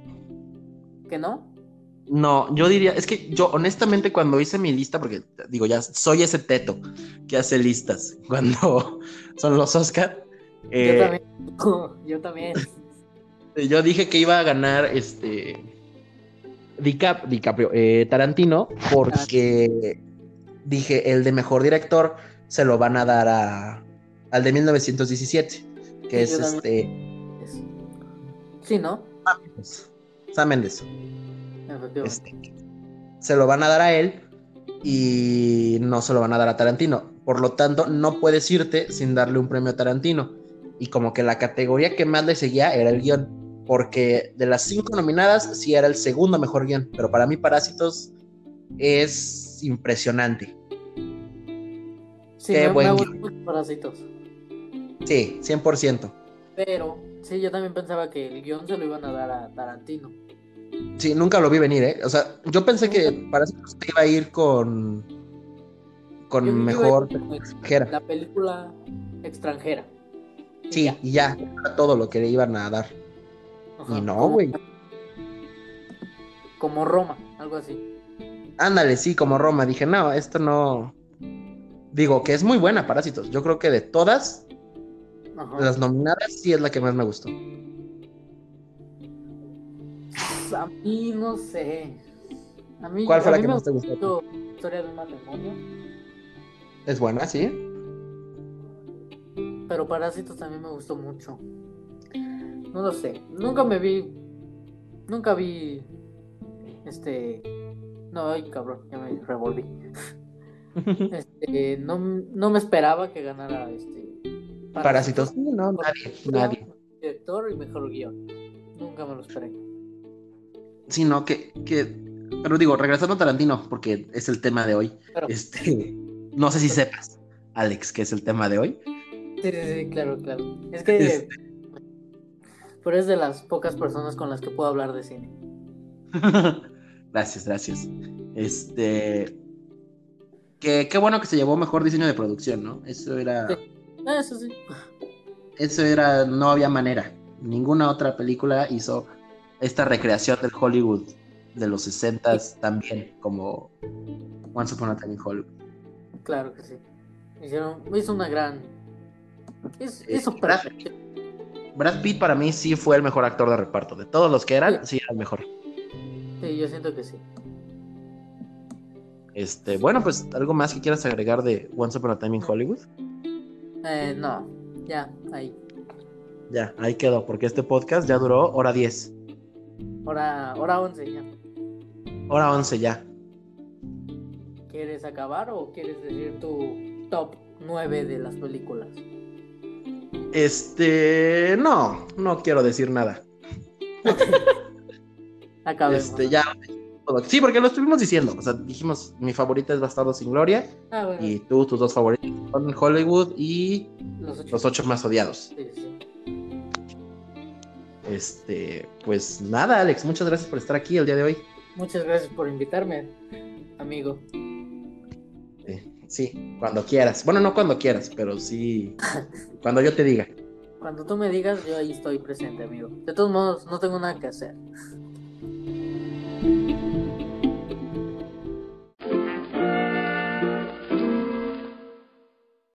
que no? No, yo diría, es que yo honestamente cuando hice mi lista, porque digo, ya soy ese teto que hace listas cuando son los Oscar. yo eh, también. Yo también. Yo dije que iba a ganar este DiCaprio, eh, Tarantino, porque dije el de mejor director se lo van a dar a al de 1917, que es este. Sí, ¿no? Sam Mendes. Este, se lo van a dar a él y no se lo van a dar a Tarantino. Por lo tanto, no puedes irte sin darle un premio a Tarantino. Y como que la categoría que más le seguía era el guion. Porque de las cinco nominadas, sí era el segundo mejor guion. Pero para mí, Parásitos es impresionante. Sí, Qué buen Parásitos. Sí, 100%. Pero, sí, yo también pensaba que el guion se lo iban a dar a Tarantino. Sí, nunca lo vi venir, ¿eh? O sea, yo pensé que para eso iba a ir con. con mejor extranjera. La película extranjera. sí, y ya, era todo lo que le iban a dar. y no, güey. Como Roma, algo así. Ándale, sí, como Roma. Dije, no, esto no. Digo que es muy buena, Parásitos. Yo creo que de todas las nominadas, sí es la que más me gustó a mí no sé. A mí, ¿Cuál fue la que más te gustó? Historia de un matrimonio. Es buena, sí. Pero Parásitos también me gustó mucho. No lo sé. Nunca me vi. Nunca vi. Este. No, ay, cabrón, ya me revolví. este, no, no me esperaba que ganara este. Parásitos. No, nadie, nadie. director y mejor guion. Nunca me lo esperé. Sí, no, que, que, pero digo, regresando a Tarantino, porque es el tema de hoy. Claro. Este, no sé si sepas, Alex, que es el tema de hoy. Sí, sí, sí, claro, claro. Es que. Este. Pero es de las pocas personas con las que puedo hablar de cine. gracias, gracias. Este, que qué bueno que se llevó mejor diseño de producción, ¿no? Eso era, Sí. Ah, Eso sí. eso era, no había manera. Ninguna otra película hizo esta recreación del Hollywood de los 60 también, como Once Upon a Time in Hollywood. Claro que sí. Hicieron, hizo una gran. Hizo, Eh, Brad- perfecto. Brad Pitt para mí sí fue el mejor actor de reparto. De todos los que eran, sí era el mejor. Sí, yo siento que sí. Este, bueno, pues algo más que quieras agregar de Once Upon a Time in Hollywood. Eh, no, ya, ahí. Ya, ahí quedó, porque este podcast ya duró hora 10, Hora, hora 11 ya. hora 11 ya. ¿Quieres acabar o quieres decir tu top 9 de las películas? Este, no, no quiero decir nada. Acabemos. Este, ya. Sí, porque lo estuvimos diciendo. O sea, dijimos, mi favorita es Bastardo sin Gloria. Ah, bueno, Y tú, tus dos favoritos son Hollywood y los ocho. los ocho más odiados. Sí, sí. Este, pues nada, Alex, muchas gracias por estar aquí el día de hoy. Muchas gracias por invitarme, amigo. Eh, sí, cuando quieras. Bueno, no cuando quieras, pero sí cuando yo te diga. Cuando tú me digas, yo ahí estoy presente, amigo. De todos modos, no tengo nada que hacer.